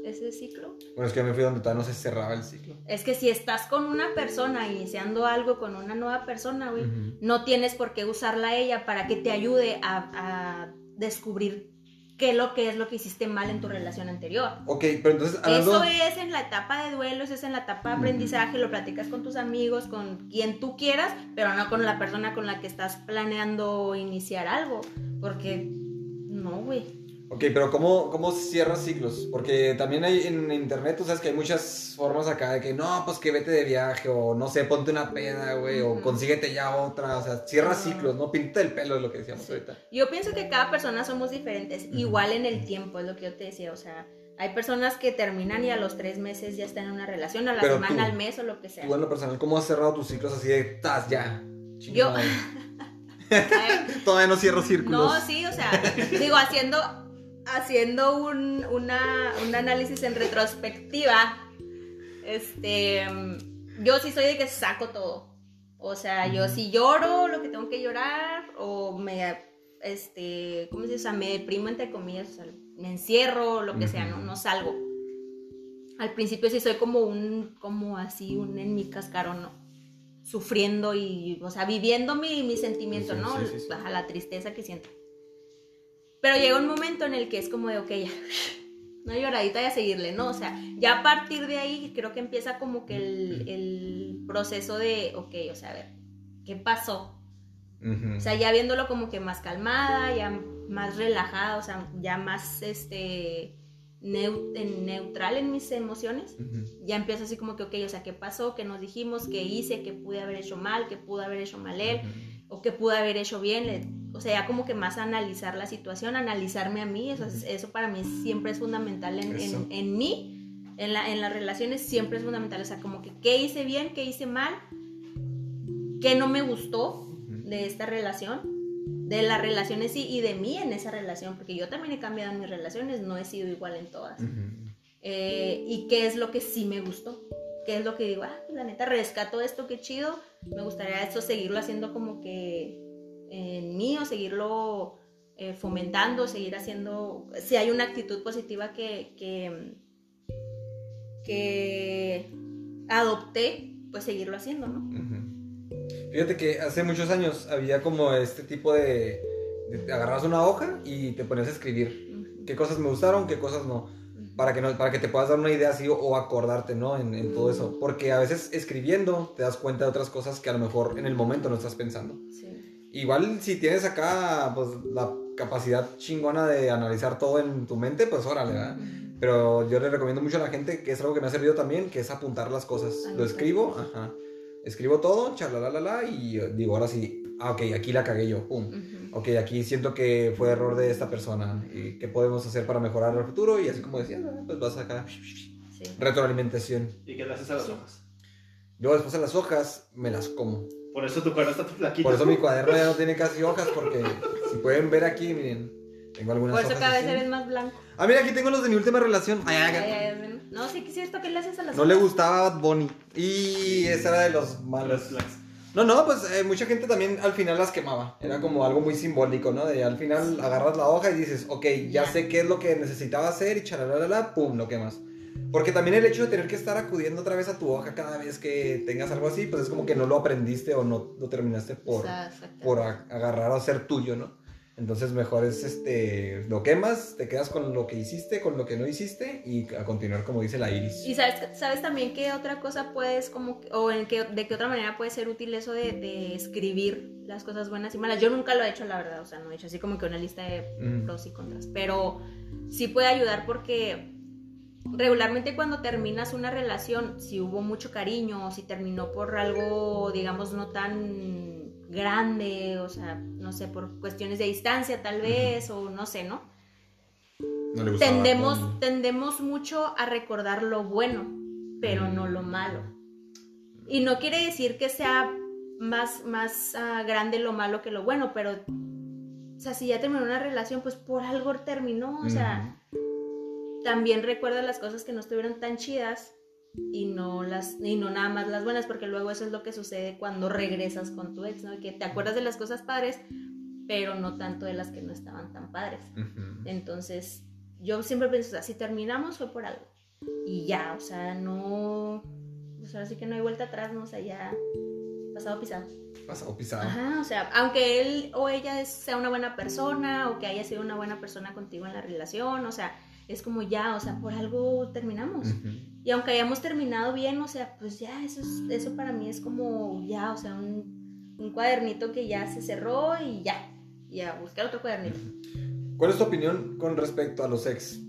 [SPEAKER 2] ese ciclo.
[SPEAKER 1] Bueno, es que me fui donde todavía no se cerraba el ciclo.
[SPEAKER 2] Es que si estás con una persona iniciando algo con una nueva persona, güey, no tienes por qué usarla a ella para que te ayude a, a descubrir qué es lo que es lo que hiciste mal en tu relación anterior.
[SPEAKER 1] Ok, pero entonces hablando...
[SPEAKER 2] Eso es en la etapa de duelo, eso es en la etapa de aprendizaje, lo platicas con tus amigos, con quien tú quieras, pero no con la persona con la que estás planeando iniciar algo, porque no, güey.
[SPEAKER 1] Ok, pero ¿cómo, ¿cómo cierras ciclos? Porque también hay en internet, tú sabes que hay muchas formas acá de que no, pues que vete de viaje o no sé, ponte una peda, güey, o consíguete ya otra, o sea, cierras
[SPEAKER 2] Ajá.
[SPEAKER 1] ciclos, ¿no? Pinta el pelo es lo que decíamos
[SPEAKER 2] Sí.
[SPEAKER 1] ahorita.
[SPEAKER 2] Yo pienso que cada persona somos diferentes, igual en el tiempo, es lo que yo te decía, o sea, hay personas que terminan y a los tres meses ya están en una relación, a la
[SPEAKER 1] Pero
[SPEAKER 2] semana,
[SPEAKER 1] tú-
[SPEAKER 2] al mes o lo que sea.
[SPEAKER 1] Tú en lo personal, ¿cómo has cerrado tus ciclos así de, tas, ya? Chinga
[SPEAKER 2] Yo-
[SPEAKER 1] Todavía no cierro círculos.
[SPEAKER 2] No, sí, o sea, digo, haciendo, haciendo un, una- un análisis en retrospectiva, este, yo sí soy de que saco todo. O sea, yo sí lloro lo que tengo que llorar, o me, este, ¿cómo se dice? O sea, me deprimo entre comillas, o sea, me encierro, lo que sea, no, no salgo. Al principio sí soy como un, como así, un en mi cascarón, ¿no? Sufriendo y, o sea, viviendo mi, mi sentimiento,
[SPEAKER 1] Sí,
[SPEAKER 2] ¿no?
[SPEAKER 1] sí, sí, sí.
[SPEAKER 2] Baja la tristeza que siento. Pero llega un momento en el que es como de, ok, ya, una lloradita y a seguirle, ¿no? O sea, ya a partir de ahí creo que empieza como que el, el proceso de, ok, o sea, a ver, ¿qué pasó? O sea, ya viéndolo como que más calmada, ya más relajada, o sea, ya más, este, neu- en- neutral en mis emociones. Ya empiezo así como que, ok, o sea, ¿qué pasó? ¿Qué nos dijimos? ¿Qué hice? ¿Qué pude haber hecho mal? ¿Qué pudo haber hecho mal él? O qué pude haber hecho bien, o sea, ya como que más analizar la situación, analizarme a mí, eso, es- eso para mí siempre es fundamental en, en, en mí, en, la, en las relaciones siempre es fundamental, o sea, como que qué hice bien, qué hice mal, qué no me gustó de esta relación, de las relaciones y, y de mí en esa relación, porque yo también he cambiado en mis relaciones, no he sido igual en todas.
[SPEAKER 1] Ujú.
[SPEAKER 2] Eh, y qué es lo que sí me gustó. Qué es lo que digo, ah, pues, la neta rescato esto, qué chido. Me gustaría esto seguirlo haciendo como que en mí o seguirlo eh, fomentando, seguir haciendo. Si hay una actitud positiva que, que, que adopté pues seguirlo haciendo, ¿no?
[SPEAKER 1] Fíjate que hace muchos años había como este tipo de, de- te agarrabas una hoja y te ponías a escribir qué cosas me gustaron, qué cosas no, para que, no, para que te puedas dar una idea así o, acordarte, ¿no? En, en todo eso, porque a veces escribiendo te das cuenta de otras cosas que a lo mejor en el momento no estás pensando.
[SPEAKER 2] Sí.
[SPEAKER 1] Igual si tienes acá pues la capacidad chingona de analizar todo en tu mente, pues órale, ¿verdad? Pero yo le recomiendo mucho a la gente, que es algo que me ha servido también, que es apuntar las cosas. Lo escribo, ajá. Escribo todo, chalalala, y eh, digo, ahora sí, ah, ok, aquí la cagué yo, pum. Ok, aquí siento que fue error de esta persona. ¿Y qué podemos hacer para mejorar el futuro? Y así como decía, pues vas acá.
[SPEAKER 2] Sí.
[SPEAKER 1] Retroalimentación.
[SPEAKER 3] ¿Y qué le haces a las hojas?
[SPEAKER 1] Luego después a las hojas me las como.
[SPEAKER 3] Por eso tu cuerno está tu flaquito.
[SPEAKER 1] Por eso mi cuaderno ya no tiene casi hojas, porque si pueden ver aquí, miren, tengo algunas
[SPEAKER 2] Por eso
[SPEAKER 1] hojas
[SPEAKER 2] cada vez eres más blanco.
[SPEAKER 1] Ah, mira, aquí tengo los de mi última relación. Ay, ay, ay.
[SPEAKER 2] Ay, ay, ay, No, sí que es cierto que le haces a las
[SPEAKER 1] No le
[SPEAKER 2] hojas?
[SPEAKER 1] gustaba Bad Bunny. Y esa era de los malos.
[SPEAKER 3] Los.
[SPEAKER 1] No, no, pues eh, mucha gente también al final las quemaba. Era como algo muy simbólico, ¿no? De al final agarras la hoja y dices, ok, ya sé qué es lo que necesitaba hacer y chalalala, pum, lo quemas. Porque también el hecho de tener que estar acudiendo otra vez a tu hoja cada vez que tengas algo así, pues es como que no lo aprendiste o no lo terminaste por, por agarrar o hacer tuyo, ¿no? Entonces mejor es este, lo quemas, te quedas con lo que hiciste, con lo que no hiciste y a continuar como dice la Iris.
[SPEAKER 2] Y sabes, sabes también que otra cosa puedes como, o en que, de qué otra manera puede ser útil eso de, de escribir las cosas buenas y malas. Yo nunca lo he hecho, la verdad, o sea, no he hecho así como que una lista de
[SPEAKER 1] Mm.
[SPEAKER 2] pros y contras, pero sí puede ayudar porque regularmente cuando terminas una relación, si hubo mucho cariño o si terminó por algo, digamos, no tan grande, o sea, no sé, por cuestiones de distancia tal vez, o no sé, ¿no?
[SPEAKER 1] No le
[SPEAKER 2] tendemos, tendemos mucho a recordar lo bueno, pero no lo malo. Y no quiere decir que sea más, más ah, grande lo malo que lo bueno, pero, o sea, si ya terminó una relación, pues por algo terminó, o sea, también recuerda las cosas que no estuvieron tan chidas y no las y no nada más las buenas porque luego eso es lo que sucede cuando regresas con tu ex, ¿no? Que te acuerdas de las cosas padres, pero no tanto de las que no estaban tan padres.
[SPEAKER 1] Ujú.
[SPEAKER 2] Entonces, yo siempre pienso, o sea, si terminamos fue por algo. Y ya, o sea, no. Pues ahora sí que no hay vuelta atrás, ¿no? O sea, ya. Pasado pisado.
[SPEAKER 1] Pasado pisado.
[SPEAKER 2] Ajá, o sea, aunque él o ella sea una buena persona o que haya sido una buena persona contigo en la relación, o sea, es como ya, o sea, por algo terminamos.
[SPEAKER 1] Ujú.
[SPEAKER 2] Y aunque hayamos terminado bien, o sea, pues ya, eso, es, eso para mí es como ya, o sea, un, un cuadernito que ya se cerró y ya. Y a buscar otro cuadernito.
[SPEAKER 1] ¿Cuál es tu opinión con respecto a los ex?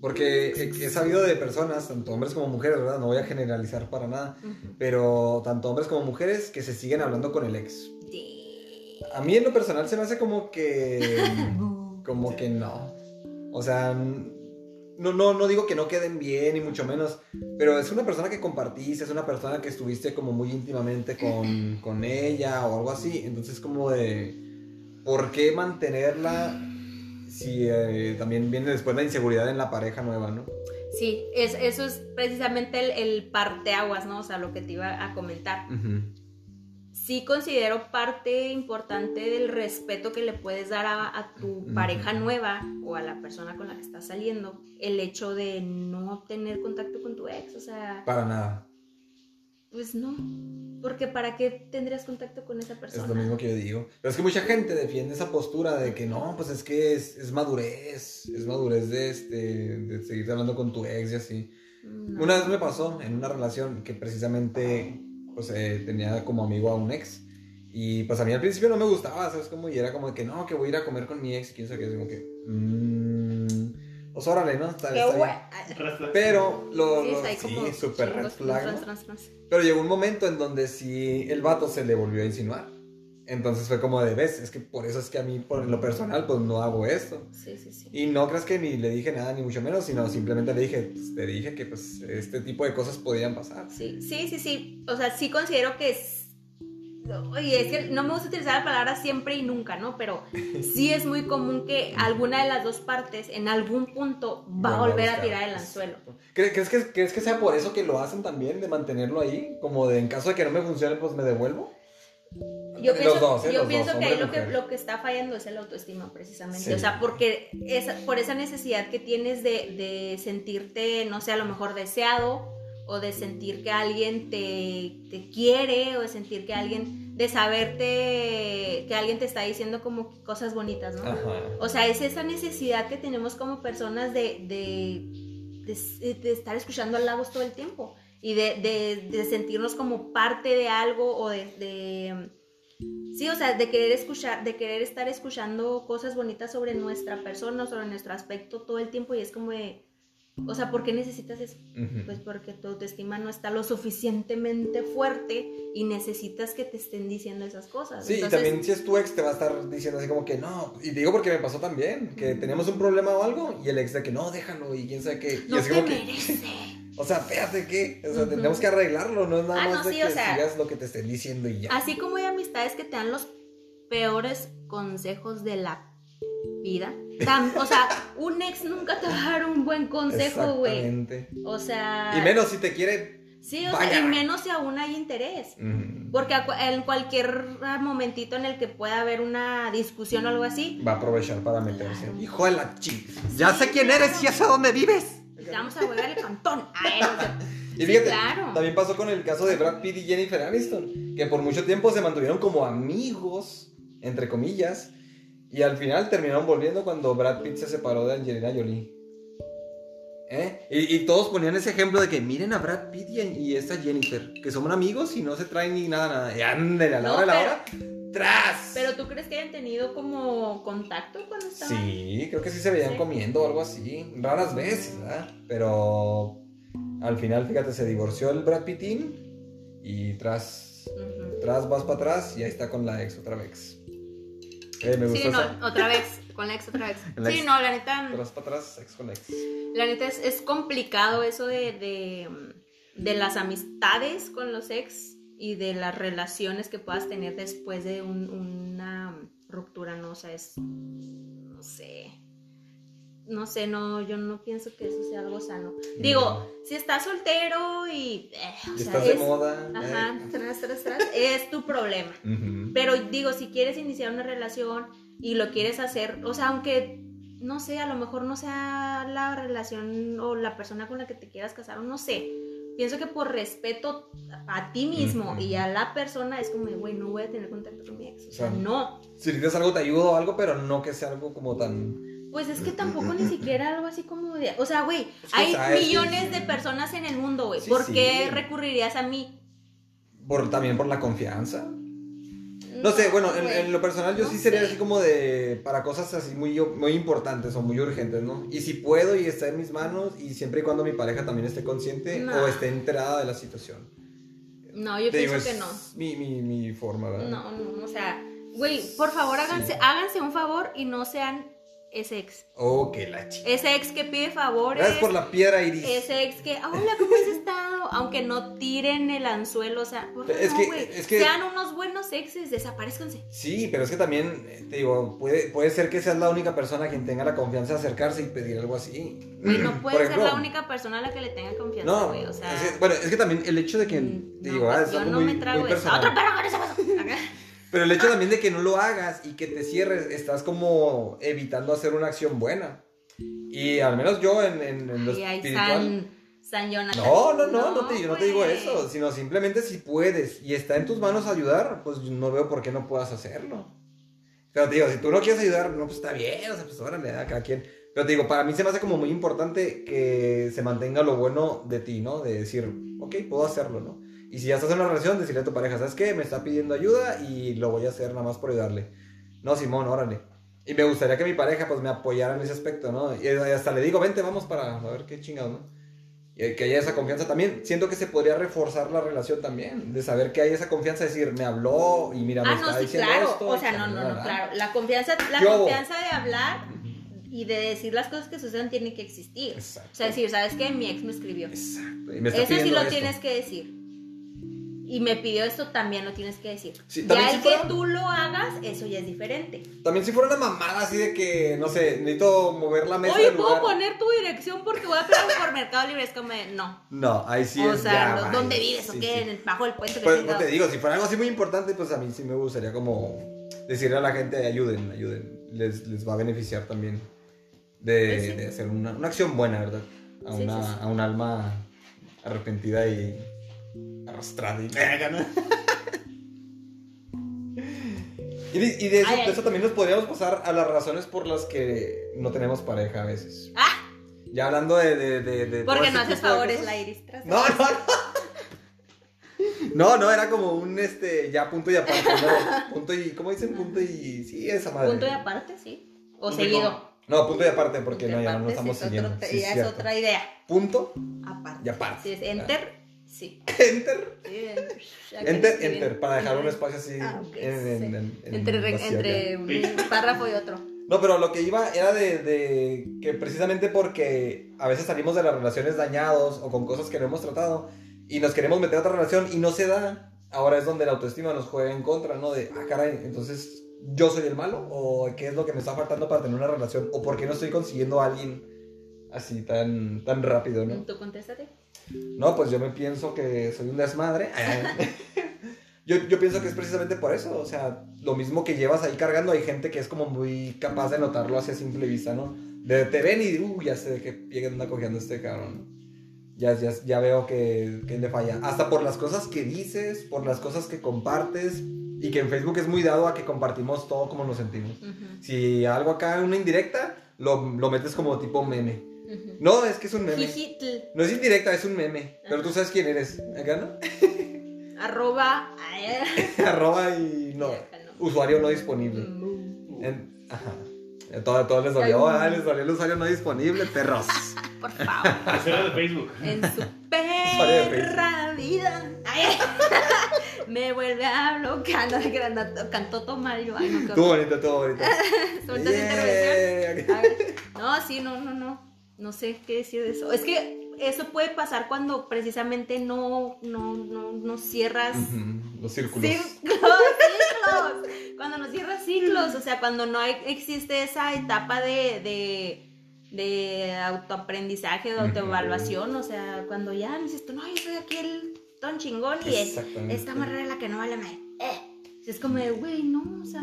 [SPEAKER 1] Porque he, sabido de personas, tanto hombres como mujeres, ¿verdad? No voy a generalizar para nada,
[SPEAKER 2] Ujú.
[SPEAKER 1] pero tanto hombres como mujeres que se siguen hablando con el ex.
[SPEAKER 2] Sí.
[SPEAKER 1] A mí en lo personal se me hace como que... como que no. O sea, no, no, no digo que no queden bien, ni mucho menos, pero es una persona que compartiste, es una persona que estuviste como muy íntimamente con, con ella o algo así. Entonces como de, ¿por qué mantenerla si eh, también viene después la inseguridad en la pareja nueva, ¿no?
[SPEAKER 2] Sí, es, eso es precisamente el, el parteaguas, ¿no? O sea, lo que te iba a comentar. Sí considero parte importante del respeto que le puedes dar a, a tu pareja nueva o a la persona con la que estás saliendo, el hecho de no tener contacto con tu ex, o sea,
[SPEAKER 1] Para nada.
[SPEAKER 2] pues no, porque ¿para qué tendrías contacto con esa persona?
[SPEAKER 1] Es lo mismo que yo digo. Pero es que mucha gente defiende esa postura de que no, pues es que es, es madurez, es madurez de, este, de seguir hablando con tu ex y así.
[SPEAKER 2] No.
[SPEAKER 1] Una vez me pasó en una relación que precisamente pues eh, tenía como amigo a un ex y pues a mí al principio no me gustaba, ¿sabes? Como y era como de que no, que voy a ir a comer con mi ex y quién sabe qué, así como que mmm, pues órale, ¿no? Está, está bien. Pero lo,
[SPEAKER 2] Sí,
[SPEAKER 1] lo- sí,
[SPEAKER 2] como
[SPEAKER 1] super red flag, ¿no? Pero llegó un momento en donde sí el vato se le volvió a insinuar. Entonces fue como de, ves, es que por eso es que a mí, por lo personal, pues no hago esto.
[SPEAKER 2] Sí, sí, sí.
[SPEAKER 1] Y no creas que ni le dije nada, ni mucho menos, sino simplemente le dije, pues, te dije que pues este tipo de cosas podían pasar.
[SPEAKER 2] Sí, sí, sí, sí. O sea, sí considero que es. Oye, es que no me gusta utilizar la palabra siempre y nunca, ¿no? Pero sí es muy común que alguna de las dos partes en algún punto va a volver a tirar el anzuelo.
[SPEAKER 1] ¿Cre- ¿Crees que, ¿Crees que sea por eso que lo hacen también, de mantenerlo ahí? Como de en caso de que no me funcione, pues me devuelvo.
[SPEAKER 2] Yo
[SPEAKER 1] Los
[SPEAKER 2] pienso,
[SPEAKER 1] dos, ¿eh?
[SPEAKER 2] yo
[SPEAKER 1] Los
[SPEAKER 2] pienso
[SPEAKER 1] dos,
[SPEAKER 2] que ahí lo que, lo que está fallando es el autoestima, precisamente.
[SPEAKER 1] Sí.
[SPEAKER 2] O sea, porque esa, por esa necesidad que tienes de, de sentirte, no sé, a lo mejor deseado o de sentir que alguien te, te quiere, o de sentir que alguien, de saberte, que alguien te está diciendo como cosas bonitas, ¿no?
[SPEAKER 1] Ajá.
[SPEAKER 2] O sea, es esa necesidad que tenemos como personas de, de, de- de estar escuchando halagos todo el tiempo y de, de- de sentirnos como parte de algo o de- sí, o sea, de querer escuchar, de querer estar escuchando cosas bonitas sobre nuestra persona, sobre nuestro aspecto todo el tiempo y es como de, o sea, ¿por qué necesitas eso?
[SPEAKER 1] Ujú.
[SPEAKER 2] Pues porque tu autoestima no está lo suficientemente fuerte y necesitas que te estén diciendo esas cosas.
[SPEAKER 1] Sí,
[SPEAKER 2] Entonces,
[SPEAKER 1] y también si es tu ex te va a estar diciendo así como que no, y digo porque me pasó también, que teníamos un problema o algo y el ex de que no, déjalo y quién sabe qué. y
[SPEAKER 2] no
[SPEAKER 1] así
[SPEAKER 2] te
[SPEAKER 1] como que,
[SPEAKER 2] merece.
[SPEAKER 1] o sea, fíjate que, o sea,
[SPEAKER 2] Ujú.
[SPEAKER 1] tenemos que arreglarlo, no es nada
[SPEAKER 2] Ah,
[SPEAKER 1] más
[SPEAKER 2] no,
[SPEAKER 1] de
[SPEAKER 2] sí,
[SPEAKER 1] que
[SPEAKER 2] o sea,
[SPEAKER 1] sigas lo que te estén diciendo y ya.
[SPEAKER 2] Así como amistades que te dan los peores consejos de la vida. o sea, un ex nunca te va a dar un buen consejo, güey.
[SPEAKER 1] Exactamente.
[SPEAKER 2] O sea.
[SPEAKER 1] Y menos si te quiere.
[SPEAKER 2] Sí, o sea, y menos si aún hay interés.
[SPEAKER 1] Ujú.
[SPEAKER 2] Porque a en cualquier momentito en el que pueda haber una discusión o algo así,
[SPEAKER 1] Va a aprovechar para meterse.
[SPEAKER 2] Claro.
[SPEAKER 1] Hijo de la chi. Ya sé quién
[SPEAKER 2] claro.
[SPEAKER 1] eres y ya sé dónde vives.
[SPEAKER 2] te vamos a jugar el cantón. Ay, o sea,
[SPEAKER 1] Y
[SPEAKER 2] sí,
[SPEAKER 1] fíjate,
[SPEAKER 2] claro.
[SPEAKER 1] también pasó con el caso de Brad Pitt y Jennifer Aniston, que por mucho tiempo se mantuvieron como amigos, entre comillas, y al final terminaron volviendo cuando Brad Pitt se separó de Angelina Jolie. ¿Eh? Y, y todos ponían ese ejemplo de que miren a Brad Pitt y, y esta Jennifer, que son amigos y no se traen ni nada, nada. Y ándale, a la
[SPEAKER 2] No,
[SPEAKER 1] hora de la hora, ¡tras!
[SPEAKER 2] Pero tú crees que hayan tenido como contacto cuando estaban.
[SPEAKER 1] Sí, creo que sí se veían
[SPEAKER 2] Sí.
[SPEAKER 1] comiendo o algo así. Raras veces, ¿verdad? Pero al final, fíjate, se divorció el Brad Pittín y tras, tras vas para atrás y ahí está con la ex otra vez. Eh, me
[SPEAKER 2] Sí, no,
[SPEAKER 1] esa.
[SPEAKER 2] otra vez, con la ex otra vez.
[SPEAKER 1] La
[SPEAKER 2] Sí,
[SPEAKER 1] ex.
[SPEAKER 2] no, la neta,
[SPEAKER 1] Tras para atrás, ex con ex.
[SPEAKER 2] la neta es, es complicado eso de, de, de las amistades con los ex y de las relaciones que puedas tener después de un- una ruptura, ¿no? O sea, es, no sé, no sé, no, yo no pienso que eso sea algo sano. Digo, si estás soltero y, eh, o
[SPEAKER 1] Y
[SPEAKER 2] sea,
[SPEAKER 1] estás de
[SPEAKER 2] es-
[SPEAKER 1] moda.
[SPEAKER 2] Ajá,
[SPEAKER 1] eh.
[SPEAKER 2] tras, tras, tras, es tu problema. Pero digo, si quieres iniciar una relación y lo quieres hacer, o sea, aunque no sé, a lo mejor no sea la relación o la persona con la que te quieras casar, o no sé. Pienso que por respeto a ti mismo y a la persona es como, de, güey, no voy a tener contacto con mi ex. O sea, no.
[SPEAKER 1] Si necesitas algo, te ayudo o algo, pero no que sea algo como tan.
[SPEAKER 2] Pues es que tampoco ni siquiera algo así como de. O sea, güey, hay
[SPEAKER 1] sabes,
[SPEAKER 2] millones
[SPEAKER 1] sí.
[SPEAKER 2] de personas en el mundo, güey.
[SPEAKER 1] Sí,
[SPEAKER 2] ¿Por qué recurrirías a mí?
[SPEAKER 1] Por, también por la confianza. No sé, bueno, en, lo personal yo
[SPEAKER 2] No
[SPEAKER 1] sí sería
[SPEAKER 2] sé.
[SPEAKER 1] así como de para cosas así muy, muy importantes o muy urgentes, ¿no? Y si puedo y está en mis manos y siempre y cuando mi pareja también esté consciente
[SPEAKER 2] No.
[SPEAKER 1] o esté enterada de la situación.
[SPEAKER 2] No, yo
[SPEAKER 1] Te
[SPEAKER 2] pienso que no.
[SPEAKER 1] Mi, mi, mi forma, ¿verdad?
[SPEAKER 2] No, no, o sea, güey, por favor háganse, háganse un favor y no sean ese ex.
[SPEAKER 1] Oh, que la chica.
[SPEAKER 2] Ese ex que pide favores.
[SPEAKER 1] Gracias por la piedra, Iris.
[SPEAKER 2] Ese ex que, hola, ¿cómo has estado? Aunque no tiren el anzuelo, o sea, por
[SPEAKER 1] Es
[SPEAKER 2] favor,
[SPEAKER 1] que-
[SPEAKER 2] güey,
[SPEAKER 1] es que-
[SPEAKER 2] sean unos buenos exes, desaparezcanse.
[SPEAKER 1] Sí, pero es que también, eh, te digo, puede, puede ser que seas la única persona quien tenga la confianza de acercarse y pedir algo así.
[SPEAKER 2] No
[SPEAKER 1] Por
[SPEAKER 2] puedes ser la única persona a la que le tenga confianza,
[SPEAKER 1] No,
[SPEAKER 2] güey, o sea.
[SPEAKER 1] es que- bueno, es que también el hecho de que,
[SPEAKER 2] mm,
[SPEAKER 1] te
[SPEAKER 2] no,
[SPEAKER 1] digo,
[SPEAKER 2] pues,
[SPEAKER 1] ah, es
[SPEAKER 2] yo
[SPEAKER 1] algo
[SPEAKER 2] no
[SPEAKER 1] muy,
[SPEAKER 2] me trago
[SPEAKER 1] muy
[SPEAKER 2] eso. ¡Otro perro con ese vaso!
[SPEAKER 1] Pero el hecho también de que no lo hagas y que te cierres, estás como evitando hacer una acción buena. Y al menos yo en, en, en lo
[SPEAKER 2] Ay,
[SPEAKER 1] espiritual.
[SPEAKER 2] San, San Jonathan.
[SPEAKER 1] No, no, no, no, te, yo no te digo
[SPEAKER 2] güey.
[SPEAKER 1] eso, sino simplemente si puedes y está en tus manos ayudar, pues no veo por qué no puedas hacerlo. Pero te digo, si tú no quieres ayudar, no, pues está bien, o sea, pues órale, a cada quien. Pero te digo, para mí se me hace como muy importante que se mantenga lo bueno de ti, ¿no? De decir, ok, puedo hacerlo, ¿no? Y si ya estás en una relación, decirle a tu pareja, ¿sabes qué? Me está pidiendo ayuda y lo voy a hacer nada más por ayudarle. No, Simón, órale. Y me gustaría que mi pareja, pues, me apoyara en ese aspecto, ¿no? Y hasta le digo, vente, vamos para a ver qué chingados, ¿no? Y que haya esa confianza también. Siento que se podría reforzar la relación también. De saber que hay esa confianza, decir, me habló y mira, me
[SPEAKER 2] Ah,
[SPEAKER 1] está
[SPEAKER 2] no, sí,
[SPEAKER 1] diciendo
[SPEAKER 2] claro.
[SPEAKER 1] esto.
[SPEAKER 2] O sea, no, no, no,
[SPEAKER 1] la.
[SPEAKER 2] claro. La confianza, la
[SPEAKER 1] Yo-
[SPEAKER 2] confianza de hablar y de decir las cosas que sucedan tiene que existir.
[SPEAKER 1] Exacto.
[SPEAKER 2] O sea, decir, ¿sabes qué? Mi ex me escribió.
[SPEAKER 1] Exacto. Y me está
[SPEAKER 2] Eso sí lo
[SPEAKER 1] esto.
[SPEAKER 2] tienes que decir. Y me pidió esto, también lo tienes que decir.
[SPEAKER 1] Sí,
[SPEAKER 2] ya
[SPEAKER 1] también
[SPEAKER 2] el
[SPEAKER 1] si
[SPEAKER 2] que tú lo hagas, eso ya es diferente.
[SPEAKER 1] También si fuera una mamada así de que, no sé, necesito mover la mesa
[SPEAKER 2] Oye,
[SPEAKER 1] del
[SPEAKER 2] ¿puedo
[SPEAKER 1] lugar.
[SPEAKER 2] poner tu dirección porque voy a pegar por Mercado Libre? Es como, no.
[SPEAKER 1] No, ahí sí
[SPEAKER 2] o
[SPEAKER 1] es
[SPEAKER 2] sea,
[SPEAKER 1] ya,
[SPEAKER 2] ¿no-
[SPEAKER 1] bye.
[SPEAKER 2] ¿dónde vives o
[SPEAKER 1] Sí,
[SPEAKER 2] qué?
[SPEAKER 1] sí.
[SPEAKER 2] En el, bajo el puente que
[SPEAKER 1] Pues, no te digo, si fuera algo así muy importante, pues a mí sí me gustaría como decirle a la gente, ayuden, ayuden. Les, les va a beneficiar también de,
[SPEAKER 2] Pues
[SPEAKER 1] de hacer una, una acción buena, ¿verdad? A, una, a un alma arrepentida y arrastrada y ¿no? Y de, y de eso, de también nos podríamos pasar a las razones por las que no tenemos pareja a veces.
[SPEAKER 2] Ah,
[SPEAKER 1] Ya hablando de... de,
[SPEAKER 2] porque no haces favores, la iris. tras-
[SPEAKER 1] No, no, no. No, no, era como un, este, ya punto y aparte, ¿no? Punto y, ¿cómo dicen? Punto y, sí, esa madre.
[SPEAKER 2] Punto y aparte, sí. O
[SPEAKER 3] Punto
[SPEAKER 2] seguido.
[SPEAKER 1] No, punto y aparte, porque
[SPEAKER 2] Punto
[SPEAKER 1] no, ya no estamos
[SPEAKER 2] sí, es
[SPEAKER 1] siguiendo. Sí,
[SPEAKER 2] ya es otra idea.
[SPEAKER 1] Punto
[SPEAKER 2] Aparte.
[SPEAKER 1] y aparte.
[SPEAKER 2] Si es enter, sí.
[SPEAKER 1] Enter,
[SPEAKER 2] Sí, enter,
[SPEAKER 1] enter, para dejar un espacio así
[SPEAKER 2] Ah, ok,
[SPEAKER 1] en, en-
[SPEAKER 2] sí.
[SPEAKER 1] en- en
[SPEAKER 2] Entre, un párrafo y otro.
[SPEAKER 1] No, pero lo que iba era de, de que precisamente porque a veces salimos de las relaciones dañados o con cosas que no hemos tratado y nos queremos meter a otra relación y no se da, ahora es donde la autoestima nos juega en contra, ¿no? De, ah, caray, entonces yo soy el malo o qué es lo que me está faltando para tener una relación o por qué no estoy consiguiendo a alguien así tan, tan rápido, ¿no?
[SPEAKER 2] Tú contéstate.
[SPEAKER 1] No, pues yo me pienso que soy un desmadre. yo, yo pienso que es precisamente por eso. O sea, lo mismo que llevas ahí cargando, hay gente que es como muy capaz de notarlo hacia simple vista, ¿no? De, te ven y, uh, ya sé de qué anda cogiendo este cabrón. Ya, ya, ya veo que, que le falla. Hasta por las cosas que dices, por las cosas que compartes. Y que en Facebook es muy dado a que compartimos todo como nos sentimos. Si algo acá, una indirecta, lo, lo metes como tipo meme. No, es que es un meme.
[SPEAKER 2] Jijitl,
[SPEAKER 1] No es indirecta, es un meme. Pero tú sabes quién eres. Acá no.
[SPEAKER 2] arroba. ay,
[SPEAKER 1] Arroba y no. Usuario no disponible.
[SPEAKER 2] Mm,
[SPEAKER 1] En- ajá. A todo, todo les dolió,
[SPEAKER 2] Ay.
[SPEAKER 1] ah, les dolió el usuario no disponible, perros.
[SPEAKER 2] Por favor.
[SPEAKER 3] Tercero de Facebook.
[SPEAKER 2] En su perra vida. Ay, me vuelve a bloquear. No, que cantó, cantó todo mal yo. Ay, no, qué horror.
[SPEAKER 1] bonito, estuvo bonito.
[SPEAKER 2] Suelta intervención.
[SPEAKER 1] Yeah.
[SPEAKER 2] A ver, No, sí, no, no, no. No sé qué decir de eso. Es que eso puede pasar cuando precisamente no, no, no, no cierras
[SPEAKER 1] Los círculos.
[SPEAKER 2] círculos, ciclos. Cuando no cierras ciclos, o sea, cuando no hay- existe esa etapa de, de, de autoaprendizaje, de autoevaluación, o sea, cuando ya dices tú, no, yo soy aquí el ton chingón y es, esta es la que no vale madre. Eh. Es como de, güey, no, o sea,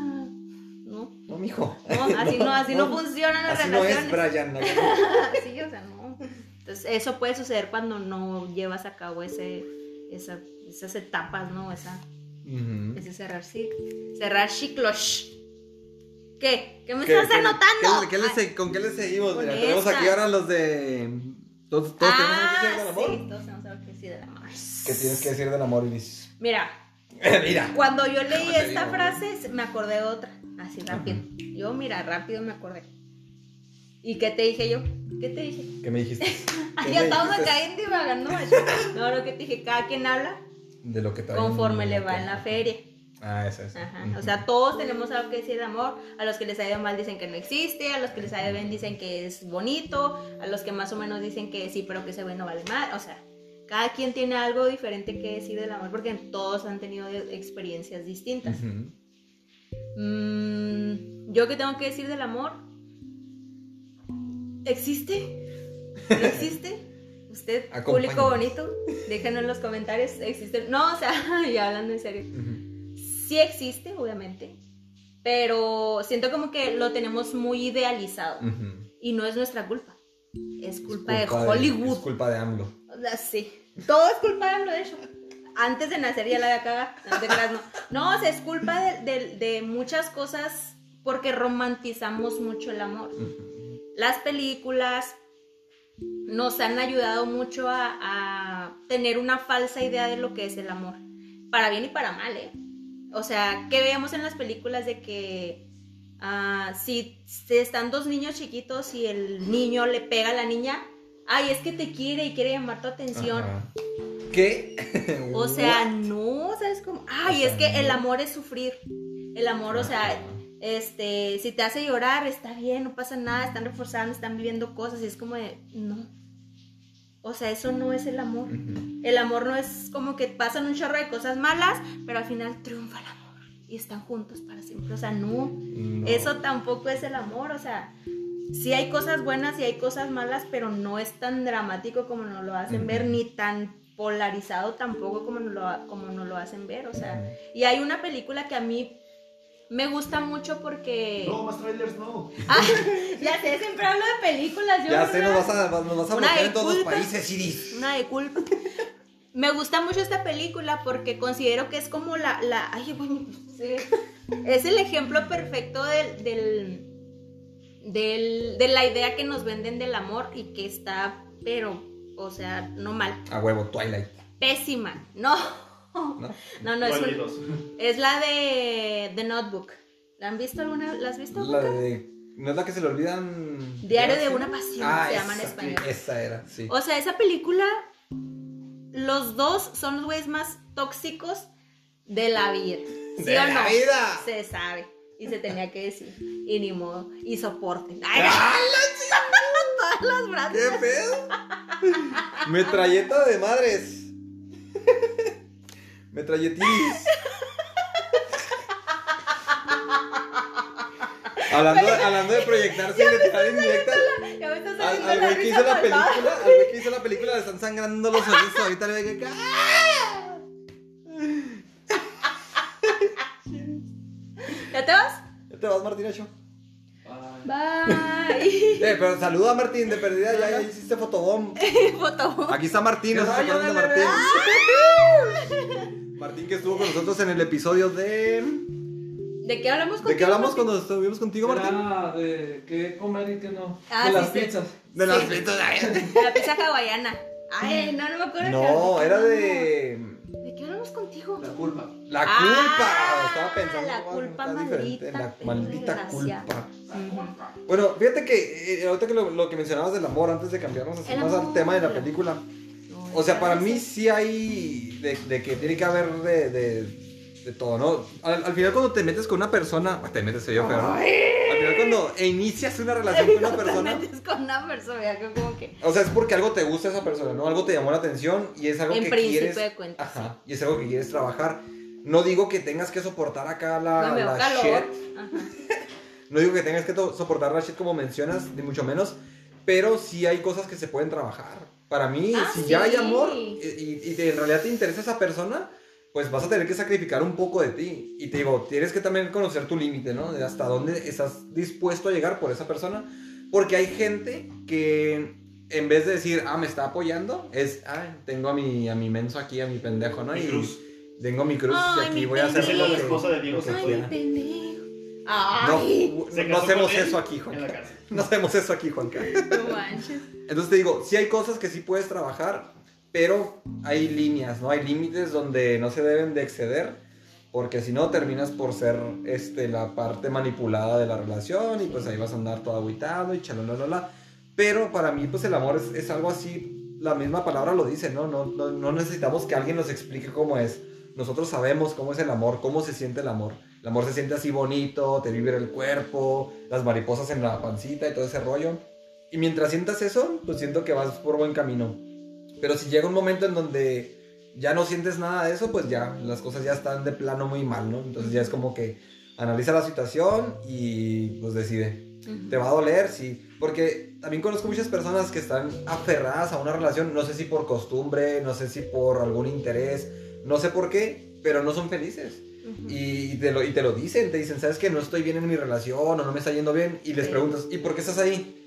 [SPEAKER 2] no.
[SPEAKER 1] No, mijo.
[SPEAKER 2] No, así no, así no, funcionan las
[SPEAKER 1] Así no es,
[SPEAKER 2] relaciones.
[SPEAKER 1] Brian.
[SPEAKER 2] Sí, o sea, no. Entonces, eso puede suceder cuando no llevas a cabo ese, esa- esas etapas, ¿no? Esa,
[SPEAKER 1] Ujú.
[SPEAKER 2] ese cerrar, cerrar ciclos. ¿Qué? ¿Qué me
[SPEAKER 1] ¿Qué-
[SPEAKER 2] estás
[SPEAKER 1] qué-
[SPEAKER 2] anotando?
[SPEAKER 1] qué- qué le
[SPEAKER 2] Ay,
[SPEAKER 1] se- ¿Con qué le seguimos? Mira, tenemos aquí ahora los de. Todos, todos tenemos algo que decir del
[SPEAKER 2] ah,
[SPEAKER 1] amor.
[SPEAKER 2] sí, todos tenemos algo que decir del amor.
[SPEAKER 1] ¿Qué tienes que decir del amor, Iris?
[SPEAKER 2] Mira,
[SPEAKER 1] Mira.
[SPEAKER 2] cuando yo leí
[SPEAKER 1] ¿Cómo te
[SPEAKER 2] esta
[SPEAKER 1] digo?
[SPEAKER 2] frase, me acordé de otra. Así rápido. Yo, mira, rápido me acordé. ¿Y qué te dije yo? ¿Qué te dije?
[SPEAKER 1] ¿Qué me dijiste?
[SPEAKER 2] Ay,
[SPEAKER 1] ¿Qué
[SPEAKER 2] ya estamos acá en divagando. No, lo que te dije, cada quien habla
[SPEAKER 1] De lo que
[SPEAKER 2] conforme le va en la feria.
[SPEAKER 1] Ah, eso es.
[SPEAKER 2] Ajá. O sea, todos tenemos algo que decir de amor. A los que les ha ido mal dicen que no existe, a los que les ha ido bien dicen que es bonito, a los que más o menos dicen que sí, pero que ese güey no vale mal. O sea, cada quien tiene algo diferente que decir del amor porque todos han tenido experiencias distintas.
[SPEAKER 1] Ujú.
[SPEAKER 2] Mm, ¿Yo qué tengo que decir del amor? ¿Existe? ¿No existe? ¿Usted, público bonito? Déjenlo en los comentarios. ¿Existe? No, o sea, ya hablando en serio. Sí existe, obviamente. Pero siento como que lo tenemos muy idealizado. Y no es nuestra culpa. Es culpa,
[SPEAKER 1] Es culpa
[SPEAKER 2] de Hollywood.
[SPEAKER 1] Es culpa de AMLO.
[SPEAKER 2] Sea, sí. Todo es culpa de AMLO, de hecho. Antes de nacer ya la había cagado. No te creas, no. No, o sea, es culpa de, de- de muchas cosas porque romantizamos mucho el amor. Las películas nos han ayudado mucho a, a tener una falsa idea de lo que es el amor. Para bien y para mal, ¿eh? O sea, que veíamos en las películas de que ah, si, si están dos niños chiquitos y el niño le pega a la niña, ay, es que te quiere y quiere llamar tu atención.
[SPEAKER 1] Ajá. ¿Qué?
[SPEAKER 2] O sea, no, ¿sabes cómo? Ay,
[SPEAKER 1] O
[SPEAKER 2] es
[SPEAKER 1] sea,
[SPEAKER 2] que el amor es sufrir. El amor, o sea, este, si te hace llorar, está bien, no pasa nada, están reforzando, están viviendo cosas y es como de, no. O sea, eso no es el amor. El amor no es como que pasan un chorro de cosas malas, pero al final triunfa el amor y están juntos para siempre. O sea, no.
[SPEAKER 1] No.
[SPEAKER 2] Eso tampoco es el amor, o sea, sí hay cosas buenas y hay cosas malas, pero no es tan dramático como nos lo hacen ver, ni tan polarizado tampoco como nos lo, como nos lo hacen ver, o sea, y hay una película que a mí me gusta mucho porque...
[SPEAKER 3] No, más trailers no.
[SPEAKER 2] Ah, ya sé, siempre hablo de películas, yo
[SPEAKER 1] Ya sé, nos vas a, nos vas a
[SPEAKER 2] de
[SPEAKER 1] en todos los países, Iris.
[SPEAKER 2] Una de culpa. me gusta mucho esta película porque considero que es como la, la ay, bueno, sí. es el ejemplo perfecto del, del, del- de la idea que nos venden del amor y que está, pero, o sea, no mal,
[SPEAKER 1] A huevo, Twilight.
[SPEAKER 2] pésima, no,
[SPEAKER 1] ¿no?
[SPEAKER 2] no, no, es,
[SPEAKER 3] ¿Cuál de
[SPEAKER 2] un-
[SPEAKER 3] dos?
[SPEAKER 2] es la de The Notebook. ¿La han visto alguna? ¿La has visto?
[SPEAKER 1] La de. ¿No es la que se le olvidan?
[SPEAKER 2] Diario de una pasión,
[SPEAKER 1] Ah,
[SPEAKER 2] se llama en español.
[SPEAKER 1] Esa era, sí.
[SPEAKER 2] O sea, esa película, los dos son los güeyes más tóxicos de la vida. ¿Sí
[SPEAKER 1] ¡De
[SPEAKER 2] o
[SPEAKER 1] la
[SPEAKER 2] no?
[SPEAKER 1] vida!
[SPEAKER 2] Se sabe. Y se tenía que decir. Y ni modo. Y soporte. Ay,
[SPEAKER 1] ¡Ah,
[SPEAKER 2] todas las brazos.
[SPEAKER 1] ¿Qué pedo? Metralleta de madres. Metralletinis. hablando, de, hablando de proyectarse y de.
[SPEAKER 2] Ya me está
[SPEAKER 1] Al, güey que hizo la película, al güey que hizo la película le están sangrando los oídos. Ahorita le voy a ¡Ah!
[SPEAKER 2] Te vas,
[SPEAKER 1] Martín Ocho?
[SPEAKER 2] Bye.
[SPEAKER 1] Eh, pero saluda a Martín, de perdida ya, ya hiciste fotobomb.
[SPEAKER 2] Foto.
[SPEAKER 1] Aquí está Martín, no se acuerdan de? Martín. Martín que estuvo con nosotros en el episodio de...
[SPEAKER 2] ¿De qué hablamos contigo?
[SPEAKER 1] ¿De qué hablamos cuando estuvimos contigo, Martín?
[SPEAKER 4] Era de qué comer y qué no.
[SPEAKER 2] Ah,
[SPEAKER 4] de
[SPEAKER 2] sí,
[SPEAKER 4] las
[SPEAKER 2] sí.
[SPEAKER 4] pizzas.
[SPEAKER 1] De las fritas.
[SPEAKER 2] La pizza hawaiana. Ay, no, no me acuerdo.
[SPEAKER 1] No,
[SPEAKER 2] ¿de qué
[SPEAKER 1] era de...
[SPEAKER 2] ¿De qué hablamos contigo?
[SPEAKER 4] La culpa.
[SPEAKER 1] La
[SPEAKER 2] Ah,
[SPEAKER 1] culpa. Estaba pensando.
[SPEAKER 2] la culpa maldita,
[SPEAKER 1] La maldita culpa.
[SPEAKER 2] Ujú.
[SPEAKER 1] Bueno, fíjate que eh, ahorita que lo, lo que mencionabas del amor, antes de cambiarnos así más al tema de la película.
[SPEAKER 2] No,
[SPEAKER 1] O sea, para mí sí hay de, de que tiene que haber de, de, de todo, ¿no? Al, al final cuando te metes con una persona, ah, te metes yo ¿no? Al final cuando inicias una relación con una
[SPEAKER 2] No te
[SPEAKER 1] persona,
[SPEAKER 2] metes con una persona, como que...
[SPEAKER 1] o sea, es porque algo te gusta esa persona, ¿no? Algo te llamó la atención y es algo
[SPEAKER 2] En
[SPEAKER 1] que quieres,
[SPEAKER 2] de cuentas,
[SPEAKER 1] ajá, y es algo que quieres trabajar. No digo que tengas que soportar acá la,
[SPEAKER 2] No,
[SPEAKER 1] la shit,
[SPEAKER 2] Ajá.
[SPEAKER 1] no digo que tengas que to- soportar la shit como mencionas, ni mucho menos, pero sí hay cosas que se pueden trabajar. Para mí,
[SPEAKER 2] Ah,
[SPEAKER 1] si
[SPEAKER 2] sí.
[SPEAKER 1] ya hay amor y, y- en realidad te interesa esa persona, pues vas a tener que sacrificar un poco de ti. Y te digo, tienes que también conocer tu límite, ¿no? De hasta dónde estás dispuesto a llegar por esa persona. Porque hay gente que en vez de decir, ah, me está apoyando, es, ah, tengo a mi, a mi menso aquí, a mi pendejo, ¿no?
[SPEAKER 3] Mi
[SPEAKER 1] y
[SPEAKER 3] cruz.
[SPEAKER 1] Tengo mi cruz
[SPEAKER 2] Ay,
[SPEAKER 1] y aquí
[SPEAKER 2] mi
[SPEAKER 1] voy a hacer
[SPEAKER 2] pendejo.
[SPEAKER 3] La esposa de Diego
[SPEAKER 2] Ay.
[SPEAKER 1] No,
[SPEAKER 3] Se
[SPEAKER 1] no
[SPEAKER 3] casó
[SPEAKER 1] hacemos
[SPEAKER 3] con él
[SPEAKER 1] eso aquí,
[SPEAKER 3] En la
[SPEAKER 1] Juanca.
[SPEAKER 3] cárcel.
[SPEAKER 1] No hacemos eso aquí, Juanca.
[SPEAKER 2] no manches.
[SPEAKER 1] Entonces te digo, sí hay cosas que sí puedes trabajar, pero hay líneas, ¿no? Hay límites donde no se deben de exceder, porque si no terminas por ser este, la parte manipulada de la relación y pues ahí vas a andar todo aguitado y chalololola. Pero para mí pues el amor es, es algo así, la misma palabra lo dice, ¿no? No, no, no necesitamos que alguien nos explique cómo es. Nosotros sabemos cómo es el amor, cómo se siente el amor. El amor se siente así bonito, te vibra el cuerpo, las mariposas en la pancita y todo ese rollo. Y mientras sientas eso, pues siento que vas por buen camino. Pero si llega un momento en donde ya no sientes nada de eso, pues ya las cosas ya están de plano muy mal, ¿no? Entonces ya es como que analiza la situación y pues decide. ¿Te va a doler? Sí. Porque también conozco muchas personas que están aferradas a una relación, no sé si por costumbre, no sé si por algún interés, no sé por qué, pero no son felices. Y te, lo, y te lo dicen, te dicen, ¿sabes que No estoy bien en mi relación o no me está yendo bien. Y les
[SPEAKER 2] Sí.
[SPEAKER 1] preguntas, ¿y por qué estás ahí?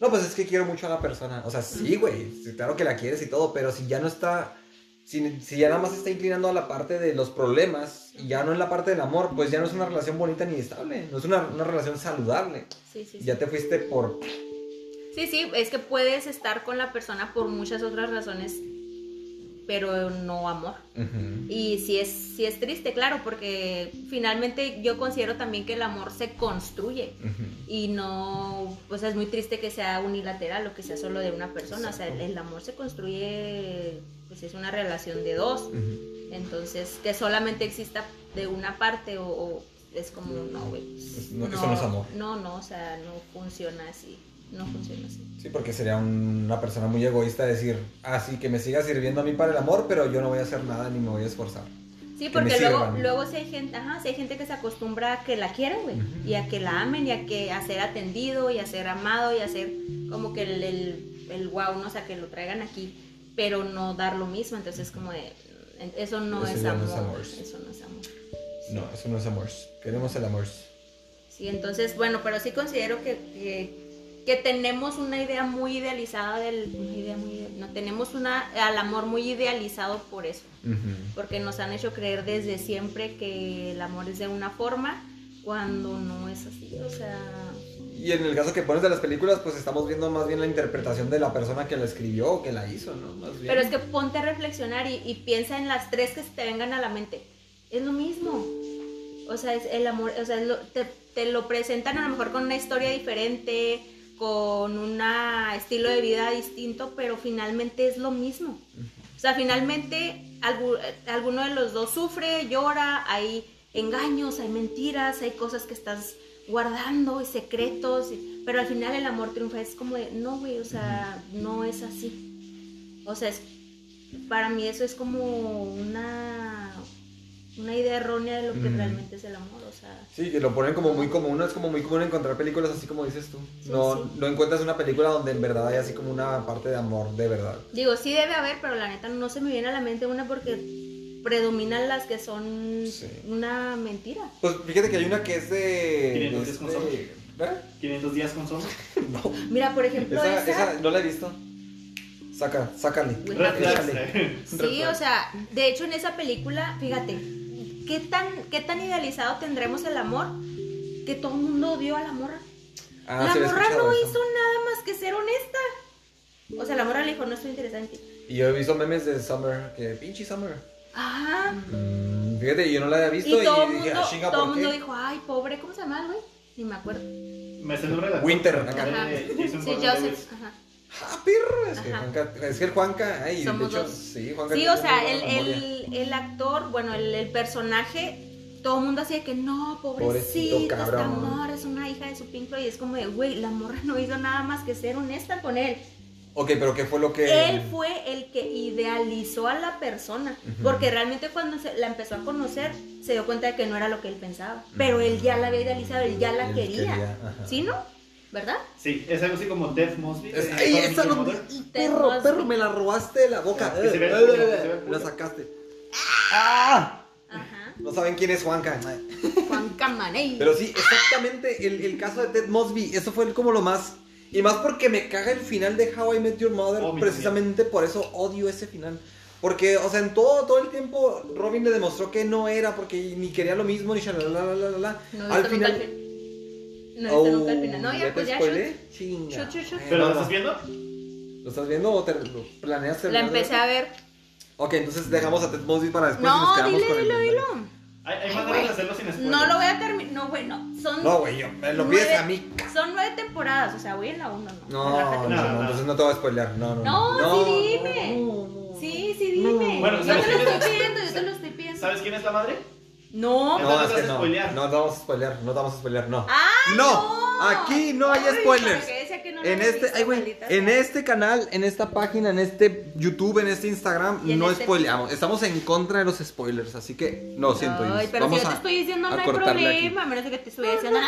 [SPEAKER 1] No, pues es que quiero mucho a la persona. O sea, sí, güey, claro que la quieres y todo, pero si ya no está, si, si ya nada más está inclinando a la parte de los problemas y ya no en la parte del amor, pues ya no es una relación bonita ni estable, no es una, una relación saludable.
[SPEAKER 2] Sí, sí.
[SPEAKER 1] Ya te fuiste por...
[SPEAKER 2] Sí, sí, es que puedes estar con la persona por muchas otras razones, pero no amor. Y sí es, sí es triste, claro, porque finalmente yo considero también que el amor se construye y no, pues es muy triste que sea unilateral o que sea solo de una persona. O sea, el, el amor se construye, pues es una relación de dos. Entonces, que solamente exista de una parte o, o es como, no, güey.
[SPEAKER 1] Es- no, eso no es amor.
[SPEAKER 2] No, no, o sea, no funciona así. No funciona así.
[SPEAKER 1] Sí, porque sería un- una persona muy egoísta decir, ah, sí, que me siga sirviendo a mí para el amor, pero yo no voy a hacer nada ni me voy a esforzar.
[SPEAKER 2] Sí,
[SPEAKER 1] Que
[SPEAKER 2] porque luego, luego sí hay gente, ajá, sí hay gente que se acostumbra a que la quieran, güey, y a que la amen, y a que a ser atendido, y a ser amado, y a ser como que el, el, el wow, ¿no? O sea, que lo traigan aquí, pero no dar lo mismo, entonces como de, eso no,
[SPEAKER 1] Eso
[SPEAKER 2] es, amor,
[SPEAKER 1] no es amor.
[SPEAKER 2] eso no es amor.
[SPEAKER 1] No, eso no es amor. Queremos el amor.
[SPEAKER 2] Sí, entonces, bueno, pero sí considero que, que que tenemos una idea muy idealizada del una idea muy no tenemos una al amor muy idealizado por eso. Porque nos han hecho creer desde siempre que el amor es de una forma cuando no es así o sea.
[SPEAKER 1] Y en el caso que pones de las películas, pues estamos viendo más bien la interpretación de la persona que la escribió o que la hizo, ¿no? Más bien.
[SPEAKER 2] pero es que ponte a reflexionar y, y piensa en las tres que se te vengan a la mente. Es lo mismo. O sea es el amor o sea es lo- te, te lo presentan a lo mejor con una historia diferente con un estilo de vida distinto pero finalmente es lo mismo O sea, finalmente algu- alguno de los dos sufre, llora, hay engaños, hay mentiras, hay cosas que estás guardando y secretos, pero al final el amor triunfa. Es como de, no, güey, o sea, no es así. O sea, es, para mí eso es como una, una idea errónea de lo que realmente es el amor. O sea,
[SPEAKER 1] Sí, que lo ponen como muy común, ¿no? es como muy común encontrar películas así como dices tú.
[SPEAKER 2] Sí,
[SPEAKER 1] no,
[SPEAKER 2] sí.
[SPEAKER 1] no encuentras una película donde en verdad hay así como una parte de amor de verdad.
[SPEAKER 2] digo, sí debe haber, pero la neta no se me viene a la mente una porque predominan las que son
[SPEAKER 1] Sí.
[SPEAKER 2] una mentira.
[SPEAKER 1] Pues fíjate que hay una que es de...
[SPEAKER 3] 500
[SPEAKER 1] de
[SPEAKER 3] días con
[SPEAKER 1] este- ¿Eh?
[SPEAKER 3] 500 días con Sombra.
[SPEAKER 1] No,
[SPEAKER 2] Mira, por ejemplo,
[SPEAKER 1] esa,
[SPEAKER 2] esa,
[SPEAKER 1] esa no la he visto. Saca, sácale.
[SPEAKER 2] Sí, o sea, de hecho en esa película, fíjate, ¿qué tan, qué tan idealizado tendremos el amor que todo el mundo odió a la morra?
[SPEAKER 1] Ah,
[SPEAKER 2] la morra no
[SPEAKER 1] eso.
[SPEAKER 2] hizo nada más que ser honesta. O sea, la morra le dijo, no estoy ti.
[SPEAKER 1] Y yo he visto memes de Summer, que pinche Summer.
[SPEAKER 2] Ah,
[SPEAKER 1] Mm, fíjate, yo no la había
[SPEAKER 2] y
[SPEAKER 1] visto y,
[SPEAKER 2] todo el mundo,
[SPEAKER 1] ah, chinga,
[SPEAKER 2] todo el
[SPEAKER 1] ¿por
[SPEAKER 2] mundo dijo, ay, pobre, ¿cómo se llama güey? Ni me acuerdo.
[SPEAKER 3] Me sé el nombre de la
[SPEAKER 1] Winter, acá.
[SPEAKER 2] Ajá. Sí. Joseph. Ajá.
[SPEAKER 1] Ah, perro, es que. Juanca, es que el Juanca, ay,
[SPEAKER 2] Somos
[SPEAKER 1] de hecho,
[SPEAKER 2] dos.
[SPEAKER 1] sí, Juanca
[SPEAKER 2] Sí, o sea, el, el, el actor, bueno, el, el personaje, todo el mundo hacía que no,
[SPEAKER 1] Pobrecito,
[SPEAKER 2] pobrecito, esta morra es una hija de su Floyd", Y es como de, güey, la morra no hizo nada más que ser honesta con él.
[SPEAKER 1] Ok, pero ¿qué fue lo que...?
[SPEAKER 2] Él fue el que idealizó a la persona. Porque realmente cuando se, la empezó a conocer, se dio cuenta de que no era lo que él pensaba. Pero él ya la había idealizado, él ya la
[SPEAKER 1] Él
[SPEAKER 2] quería.
[SPEAKER 1] quería.
[SPEAKER 2] ¿Sí, no? ¿Verdad?
[SPEAKER 3] Sí, es algo así como Death Mosby.
[SPEAKER 1] Es-
[SPEAKER 3] de
[SPEAKER 1] ay, esa no... Perro,
[SPEAKER 2] Mosby.
[SPEAKER 1] perro, me la robaste de la boca. Eh,
[SPEAKER 3] culo,
[SPEAKER 1] eh,
[SPEAKER 3] el
[SPEAKER 1] La sacaste. ¡Ah!
[SPEAKER 2] Ajá.
[SPEAKER 1] No saben quién es Juanca.
[SPEAKER 2] Juan Camaney.
[SPEAKER 1] Pero sí, exactamente el, el caso de Ted Mosby, eso fue como lo más... Y más porque me caga el final de How I Met Your Mother,
[SPEAKER 3] Oh,
[SPEAKER 1] precisamente por eso odio ese final. Porque, o sea, en todo, todo el tiempo Robin le demostró que no era, porque ni quería lo mismo, ni shalalala.
[SPEAKER 2] No
[SPEAKER 1] Al
[SPEAKER 2] viste nunca el
[SPEAKER 1] final...
[SPEAKER 2] No viste nunca el final. No,
[SPEAKER 1] Oh,
[SPEAKER 2] ya, pues ya,
[SPEAKER 1] spoilé.
[SPEAKER 2] shoot.
[SPEAKER 1] Chinga.
[SPEAKER 2] Shoot, shoot, shoot.
[SPEAKER 3] ¿Pero lo estás viendo?
[SPEAKER 1] ¿Lo estás viendo o te, lo planeas
[SPEAKER 2] La
[SPEAKER 1] terminar de
[SPEAKER 2] empecé
[SPEAKER 1] ver?
[SPEAKER 2] a ver.
[SPEAKER 1] Ok, entonces dejamos a Ted Mosby para después y nos
[SPEAKER 2] No,
[SPEAKER 1] quedamos
[SPEAKER 2] dile,
[SPEAKER 1] con el...
[SPEAKER 2] dilo, dilo.
[SPEAKER 3] Hay, hay
[SPEAKER 2] Ay,
[SPEAKER 3] maneras
[SPEAKER 2] güey.
[SPEAKER 3] de hacerlo sin spoiler.
[SPEAKER 2] No lo voy a terminar. No, güey, no. Son,
[SPEAKER 1] No, güey, yo- me lo pides a mí.
[SPEAKER 2] son nueve temporadas. O sea, voy en la uno, ¿no?
[SPEAKER 1] No, no, no,
[SPEAKER 3] No, no.
[SPEAKER 1] entonces no te voy a spoilear. No, no,
[SPEAKER 2] No, sí, dime.
[SPEAKER 1] no, no.
[SPEAKER 2] Sí, sí, dime.
[SPEAKER 3] Bueno,
[SPEAKER 2] yo
[SPEAKER 3] ¿sabes
[SPEAKER 2] te lo
[SPEAKER 3] quién es?
[SPEAKER 2] estoy pidiendo, yo te lo estoy pidiendo.
[SPEAKER 3] ¿Sabes quién es la madre?
[SPEAKER 2] No.
[SPEAKER 3] No.
[SPEAKER 1] No,
[SPEAKER 3] te
[SPEAKER 1] es
[SPEAKER 3] vas
[SPEAKER 1] que
[SPEAKER 3] a
[SPEAKER 1] no.
[SPEAKER 3] spoilear.
[SPEAKER 1] No te vamos a spoilear, no te vamos a spoilear, no.
[SPEAKER 2] ¡Ah,
[SPEAKER 1] no! Aquí no hay
[SPEAKER 2] Ay,
[SPEAKER 1] spoilers.
[SPEAKER 2] ¿para qué decía que no lo
[SPEAKER 1] En este,
[SPEAKER 2] visto,
[SPEAKER 1] ay, güey, en este canal, en esta página, en este YouTube, en este Instagram,
[SPEAKER 2] en
[SPEAKER 1] no
[SPEAKER 2] este-
[SPEAKER 1] spoileamos. Estamos en contra de los spoilers, así que no siento.
[SPEAKER 2] Ay, pero
[SPEAKER 1] Vamos
[SPEAKER 2] si yo te estoy diciendo no hay problema, a menos de que te estuviera diciendo no.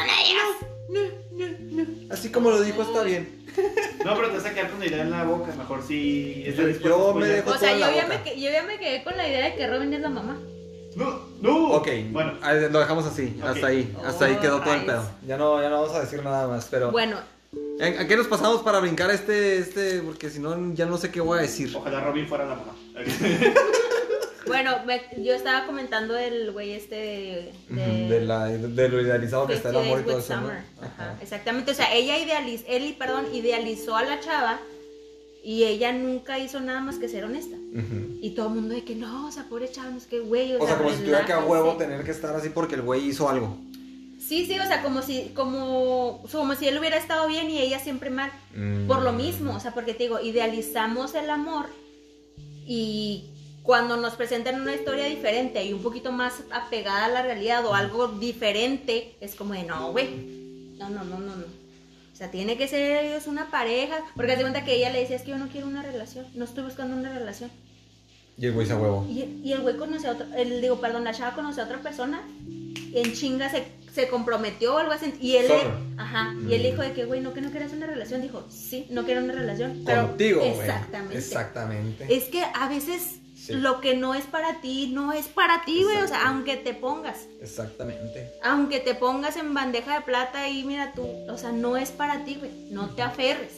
[SPEAKER 1] Así como lo dijo, está bien.
[SPEAKER 3] No, pero te vas a quedar con la idea en la boca. Mejor si está
[SPEAKER 1] Yo- yo me dejo-
[SPEAKER 2] O sea, yo ya, me, yo ya me quedé con la idea de que Robin es la mamá.
[SPEAKER 3] No, no.
[SPEAKER 1] Ok,
[SPEAKER 3] Bueno,
[SPEAKER 1] lo dejamos así, hasta ahí, hasta ahí quedó todo el pedo. Ya no, ya no vamos a decir nada más, pero...
[SPEAKER 2] Bueno,
[SPEAKER 1] ¿En- ¿A qué nos pasamos para brincar este, este? Porque si no, ya no sé qué voy a decir.
[SPEAKER 3] ojalá Robin fuera la mamá.
[SPEAKER 2] bueno, me- yo estaba comentando del güey este de...
[SPEAKER 1] La, de lo idealizado que está el amor y todo eso, ¿no?
[SPEAKER 2] Summer. Ajá,
[SPEAKER 1] Ajá.
[SPEAKER 2] exactamente, o sea, ella idealizó, él, perdón, idealizó a la chava y ella nunca hizo nada más que ser honesta. Y todo el mundo de que no, o sea, pobre chava, no es que güey, o,
[SPEAKER 1] O sea, como si tuviera que a huevo tener que estar así porque el güey hizo algo.
[SPEAKER 2] Sí, sí, o sea, como si, como, como si él hubiera estado bien y ella siempre mal.
[SPEAKER 1] Mm.
[SPEAKER 2] Por lo mismo, o sea, porque te digo, idealizamos el amor y cuando nos presentan una historia diferente y un poquito más apegada a la realidad o algo diferente, es como de no, güey. No, no, no, no, no. O sea, tiene que ser ellos una pareja. Porque hace cuenta que ella le decía, es que yo no quiero una relación, no estoy buscando una relación.
[SPEAKER 1] Y el güey a huevo.
[SPEAKER 2] Y, y el güey conoce a otra, el, digo, perdón, la chava conoce a otra persona, en chinga se, se comprometió o algo así, y él,
[SPEAKER 1] Summer.
[SPEAKER 2] ajá, y él
[SPEAKER 1] Mm.
[SPEAKER 2] dijo de que, güey, no que no quieras una relación, dijo, sí, no quiero una relación, pero
[SPEAKER 1] Contigo, güey.
[SPEAKER 2] exactamente.
[SPEAKER 1] Exactamente.
[SPEAKER 2] Es que a veces
[SPEAKER 1] Sí.
[SPEAKER 2] lo que no es para ti, no es para ti, güey. O sea, aunque te pongas,
[SPEAKER 1] Exactamente.
[SPEAKER 2] aunque te pongas en bandeja de plata y mira tú, o sea, no es para ti, güey. No te aferres.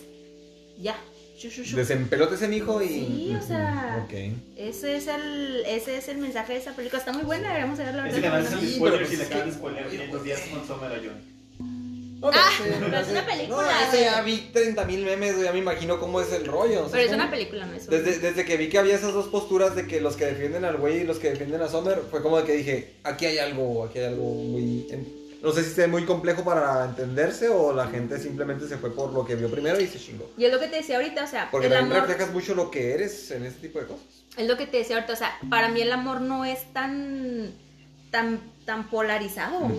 [SPEAKER 2] Ya. Shu, shu, shu.
[SPEAKER 1] Desempelote ese hijo y.
[SPEAKER 2] Sí, o sea.
[SPEAKER 1] Ok.
[SPEAKER 2] Ese es el ese es el mensaje de esa película. Está muy buena, deberíamos verla
[SPEAKER 3] es
[SPEAKER 2] cuando-
[SPEAKER 3] un
[SPEAKER 1] Sí,
[SPEAKER 3] spoiler si le
[SPEAKER 1] pues
[SPEAKER 3] acaban de
[SPEAKER 1] es que-
[SPEAKER 3] spoiler 500 días con Summer John.
[SPEAKER 1] No,
[SPEAKER 2] Ah, pero es una película,
[SPEAKER 1] No, ese ya vi 30 mil memes, güey, ya me imagino cómo es el rollo. o sea,
[SPEAKER 2] Pero es
[SPEAKER 1] como-
[SPEAKER 2] una película, no es un-
[SPEAKER 1] Desde, desde que vi que había esas dos posturas de que los que defienden al güey y los que defienden a Summer, fue como de que dije, aquí hay algo, aquí hay algo muy... No sé si esté muy complejo para entenderse o la gente simplemente se fue por lo que vio primero y se chingó.
[SPEAKER 2] Y es lo que te decía ahorita, o sea,
[SPEAKER 1] Porque
[SPEAKER 2] el
[SPEAKER 1] también
[SPEAKER 2] amor
[SPEAKER 1] reflejas mucho lo que eres en este tipo de cosas.
[SPEAKER 2] es lo que te decía ahorita, o sea, para mí el amor no es tan tan tan polarizado.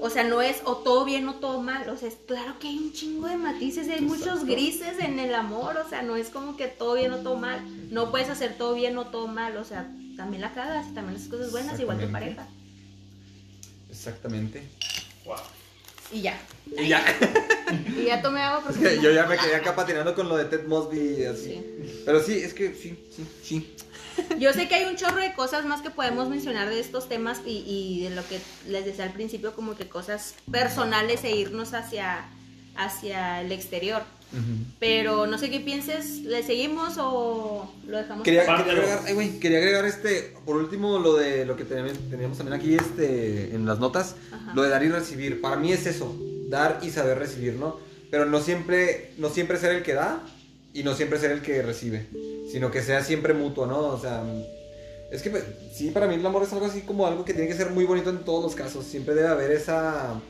[SPEAKER 2] O sea, no es o todo bien o todo mal. O sea, es claro que hay un chingo de matices, hay muchos grises en el amor. O sea, no es como que todo bien o todo mal. No puedes hacer todo bien o todo mal. O sea, también la cagas y también haces cosas buenas, igual tu pareja.
[SPEAKER 1] Exactamente.
[SPEAKER 3] Wow.
[SPEAKER 2] Y ya.
[SPEAKER 1] Y ya,
[SPEAKER 2] Y ya tomé agua porque.
[SPEAKER 1] que yo ya me quedé acá patinando con lo de Ted Mosby y así.
[SPEAKER 2] Sí.
[SPEAKER 1] Pero sí, es que sí, sí, sí.
[SPEAKER 2] Yo sé que hay un chorro de cosas más que podemos mencionar de estos temas y, y de lo que les decía al principio, como que cosas personales e irnos hacia, hacia el exterior. Pero no sé qué pienses, ¿le seguimos o lo dejamos?
[SPEAKER 1] Quería,
[SPEAKER 2] para-
[SPEAKER 1] quería agregar, ay, quería agregar este, por último, lo de lo que teníamos, teníamos también aquí este, en las notas,
[SPEAKER 2] Ajá.
[SPEAKER 1] lo de dar y recibir. Para mí es eso, dar y saber recibir, ¿no? Pero no siempre, no siempre ser el que da y no siempre ser el que recibe, sino que sea siempre mutuo, ¿no? O sea, es que pues, sí, para mí el amor es algo así como algo que tiene que ser muy bonito en todos los casos. Siempre debe haber esa,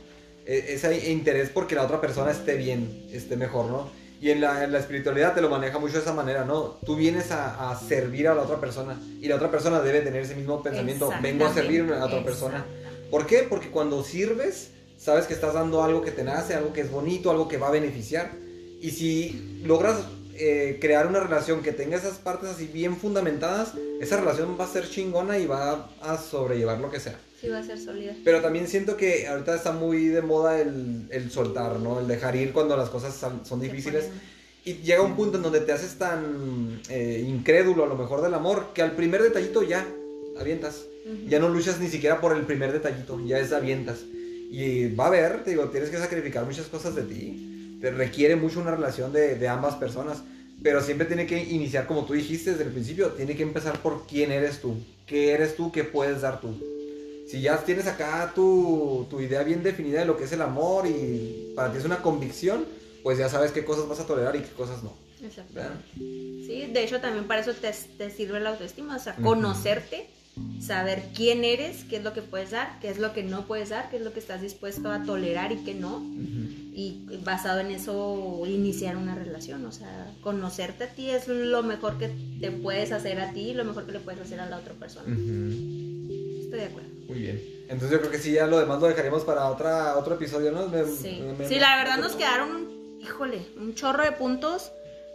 [SPEAKER 1] e- ese interés porque la otra persona esté bien, esté mejor, ¿no? Y en la, en la espiritualidad te lo maneja mucho de esa manera, ¿no? Tú vienes a, a servir a la otra persona y la otra persona debe tener ese mismo pensamiento. Vengo a servir a otra persona. ¿Por qué? Porque cuando sirves, sabes que estás dando algo que te nace, algo que es bonito, algo que va a beneficiar. Y si logras eh, crear una relación que tenga esas partes así bien fundamentadas, esa relación va a ser chingona y va a sobrellevar lo que sea.
[SPEAKER 2] Sí, va a ser sólida.
[SPEAKER 1] Pero también siento que ahorita está muy de moda el, el soltar, ¿no? El dejar ir cuando las cosas son difíciles. Y llega un punto en donde te haces tan eh, incrédulo a lo mejor del amor que al primer detallito ya avientas.
[SPEAKER 2] Ujú.
[SPEAKER 1] Ya no luchas ni siquiera por el primer detallito, ya es avientas. Y va a haber, te digo, tienes que sacrificar muchas cosas de ti. Te requiere mucho una relación de, de ambas personas. Pero siempre tiene que iniciar, como tú dijiste desde el principio, tiene que empezar por quién eres tú. ¿Qué eres tú? ¿Qué puedes dar tú? Si ya tienes acá tu, tu idea bien definida de lo que es el amor y para ti es una convicción, pues ya sabes qué cosas vas a tolerar y qué cosas no.
[SPEAKER 2] Exacto.
[SPEAKER 1] ¿verdad?
[SPEAKER 2] Sí, de hecho también para eso te, te sirve la autoestima, o sea, conocerte, saber quién eres, qué es lo que puedes dar, qué es lo que no puedes dar, qué es lo que estás dispuesto a tolerar y qué no. Y basado en eso iniciar una relación, o sea, conocerte a ti es lo mejor que te puedes hacer a ti y lo mejor que le puedes hacer a la otra persona. Estoy de acuerdo.
[SPEAKER 1] Muy bien. Entonces yo creo que sí, ya lo demás lo dejaríamos para otra, otro episodio, ¿no? Me-
[SPEAKER 2] Sí,
[SPEAKER 1] me-
[SPEAKER 2] sí la verdad nos quedaron, híjole, un chorro de puntos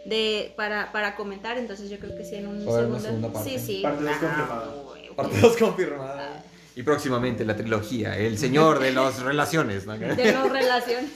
[SPEAKER 2] de para, para comentar, entonces yo creo que sí en un segundo-
[SPEAKER 1] segunda parte.
[SPEAKER 2] Sí, sí.
[SPEAKER 3] Parte
[SPEAKER 2] Ah,
[SPEAKER 1] Parte 2 confirmada. Y próximamente la trilogía, El Señor de las Relaciones, ¿no? El
[SPEAKER 2] De las relaciones.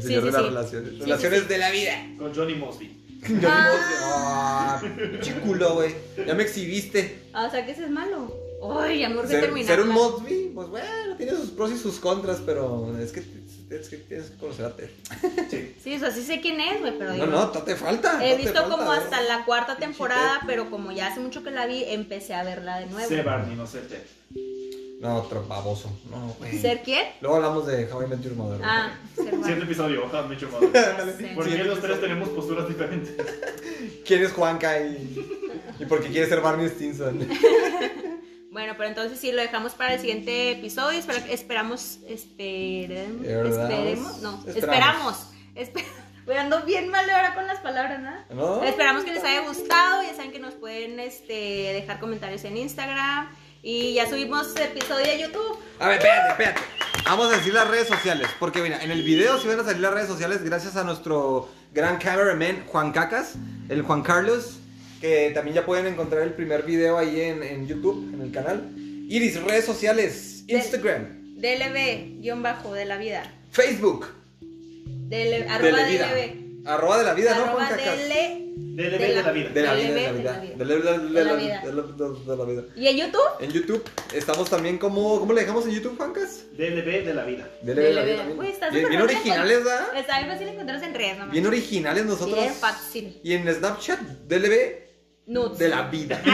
[SPEAKER 1] Señor
[SPEAKER 2] sí,
[SPEAKER 1] de las
[SPEAKER 2] sí.
[SPEAKER 1] Relaciones.
[SPEAKER 2] sí,
[SPEAKER 1] relaciones
[SPEAKER 2] sí.
[SPEAKER 1] de la vida.
[SPEAKER 3] Con Johnny Mosby.
[SPEAKER 1] Yo ah, chiculo, güey. Ya me exhibiste.
[SPEAKER 2] Ah, o sea que ese es malo. Uy, me urge
[SPEAKER 1] Ser,
[SPEAKER 2] terminar.
[SPEAKER 1] ser un Mosby, pues bueno, tiene sus pros y sus contras, pero es que, es que tienes que conocer a Ted.
[SPEAKER 3] Sí.
[SPEAKER 2] Sí, o sea, sí sé quién es, güey, pero
[SPEAKER 1] No,
[SPEAKER 2] digo,
[SPEAKER 1] no, no te falta.
[SPEAKER 2] He
[SPEAKER 1] no
[SPEAKER 2] visto
[SPEAKER 1] falta,
[SPEAKER 2] como
[SPEAKER 1] ver.
[SPEAKER 2] hasta la cuarta temporada, pero como ya hace mucho que la vi, empecé a verla de nuevo.
[SPEAKER 3] Sé Barney, no sé.
[SPEAKER 1] No, otro baboso. No, güey.
[SPEAKER 2] ¿Ser quién?
[SPEAKER 1] Luego hablamos de How I Met Your Mother.
[SPEAKER 2] Ah,
[SPEAKER 3] Siguiente episodio, How I Met Your Mother.
[SPEAKER 2] Ya sé.
[SPEAKER 3] ¿Por qué
[SPEAKER 1] Siguiente
[SPEAKER 3] los tres tenemos posturas diferentes?
[SPEAKER 1] ¿Quién es Juanca y, y por qué quiere ser Barney Stinson?
[SPEAKER 2] Bueno, pero entonces sí lo dejamos para el siguiente episodio. Espera- esperamos, esperen-
[SPEAKER 1] ¿Verdad?
[SPEAKER 2] esperemos, no,
[SPEAKER 1] Esperamos.
[SPEAKER 2] esperamos. Espe- Güey, ando bien mal ahora con las palabras, ¿no?
[SPEAKER 1] ¿No?
[SPEAKER 2] Esperamos que les haya gustado. Ya saben que nos pueden este, dejar comentarios en Instagram. Y ya subimos episodio de YouTube.
[SPEAKER 1] A ver, espérate, espérate. Vamos a decir las redes sociales. Porque mira, en el video sí van a salir las redes sociales gracias a nuestro gran cameraman Juan Cacas, el Juan Carlos. Que también ya pueden encontrar el primer video ahí en, en YouTube, en el canal. Iris, redes sociales, Instagram,
[SPEAKER 2] DLB, guion bajo, de la vida.
[SPEAKER 1] Facebook.
[SPEAKER 2] DL, arroba
[SPEAKER 1] la vida.
[SPEAKER 2] DLB.
[SPEAKER 1] Arroba de la vida, ¿no,
[SPEAKER 2] Arroba
[SPEAKER 3] DLB de la vida.
[SPEAKER 1] De la vida, de la
[SPEAKER 2] DLB,
[SPEAKER 1] vida.
[SPEAKER 2] de
[SPEAKER 1] De la vida, de la vida.
[SPEAKER 2] vida.
[SPEAKER 1] de la- de la vida.
[SPEAKER 2] ¿Y en YouTube?
[SPEAKER 1] En YouTube estamos también como. ¿Cómo le dejamos en YouTube, Juancas?
[SPEAKER 3] DLB de la vida.
[SPEAKER 1] De la
[SPEAKER 2] DLB.
[SPEAKER 1] vida. Bien, originales, ¿verdad?
[SPEAKER 2] Está bien fácil encontrarse en redes, nomás.
[SPEAKER 1] Bien originales nosotros.
[SPEAKER 2] Bien fácil.
[SPEAKER 1] Y en Snapchat, DLB
[SPEAKER 2] Nudes.
[SPEAKER 1] de la vida.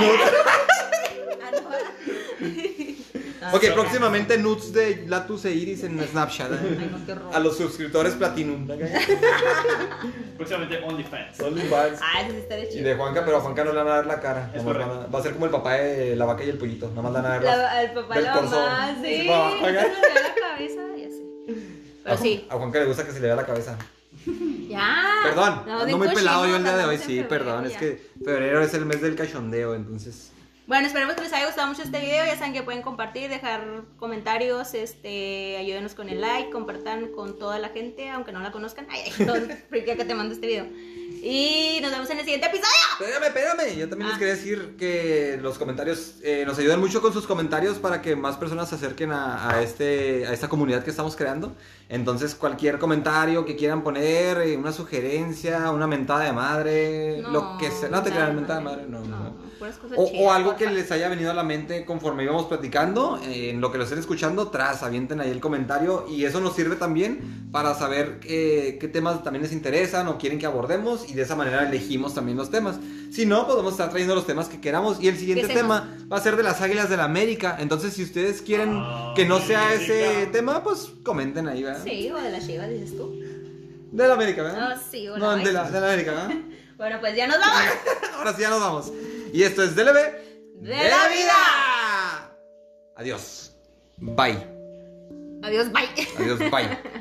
[SPEAKER 2] Ah. Ah,
[SPEAKER 1] ok, próximamente nudes de Latus e Iris en Snapchat. ¿eh?
[SPEAKER 2] Ay, no, qué horror.
[SPEAKER 1] A los suscriptores Platinum.
[SPEAKER 3] Próximamente OnlyFans.
[SPEAKER 1] OnlyFans.
[SPEAKER 2] Ah, eso sí está de
[SPEAKER 1] Y
[SPEAKER 2] chido.
[SPEAKER 1] de Juanca, pero a Juanca no le van a dar la cara.
[SPEAKER 3] Es
[SPEAKER 1] van a- va a ser como el papá de la vaca y el pollito. Nada más le van a dar
[SPEAKER 2] La- el papá y
[SPEAKER 1] del
[SPEAKER 2] la mamá, sí.
[SPEAKER 1] Va,
[SPEAKER 2] Se
[SPEAKER 1] va,
[SPEAKER 2] le ve la cabeza, ya sé.
[SPEAKER 1] A
[SPEAKER 2] Pero
[SPEAKER 1] Ju-
[SPEAKER 2] sí.
[SPEAKER 1] A Juanca le gusta que se le vea la cabeza.
[SPEAKER 2] Ya.
[SPEAKER 1] Perdón,
[SPEAKER 2] No,
[SPEAKER 1] ando muy pelado yo el día de hoy. Sí, perdón. Es que febrero es el mes del cachondeo, entonces.
[SPEAKER 2] Bueno, esperemos que les haya gustado mucho este video. Ya saben que pueden compartir, dejar comentarios, este, ayúdenos con el like, compartan con toda la gente, aunque no la conozcan. Ay, ay, porque acá te mando este video. Y nos vemos en el siguiente episodio.
[SPEAKER 1] Espérame, espérame. Yo también les
[SPEAKER 2] Ah.
[SPEAKER 1] quería decir que los comentarios eh, nos ayudan mucho con sus comentarios para que más personas se acerquen a, a este, a esta comunidad que estamos creando. Entonces, cualquier comentario que quieran poner, eh, una sugerencia, una mentada de madre, lo que sea. No te crean, mentada de madre, no, no. no. O,
[SPEAKER 2] chidas,
[SPEAKER 1] o algo que les haya venido a la mente conforme íbamos platicando, eh, en lo que lo estén escuchando, tras, avienten ahí el comentario y eso nos sirve también para saber eh, qué temas también les interesan o quieren que abordemos y de esa manera elegimos también los temas. Si no, podemos estar trayendo los temas que queramos y el siguiente tema va a ser de las Águilas de la América. Entonces, si ustedes quieren que no sea ese tema, pues comenten ahí, ¿verdad?
[SPEAKER 2] Sí, o de la Chivas, dices tú.
[SPEAKER 1] De la América, ¿verdad?
[SPEAKER 2] Ah, sí, o
[SPEAKER 1] no,
[SPEAKER 2] la
[SPEAKER 1] de la, de la América, ¿verdad?
[SPEAKER 2] Bueno, pues ya nos vamos.
[SPEAKER 1] Ahora sí, ya nos vamos. Y esto es DLB
[SPEAKER 2] De la vida.
[SPEAKER 1] Adiós. Bye.
[SPEAKER 2] Adiós, bye.
[SPEAKER 1] Adiós, bye.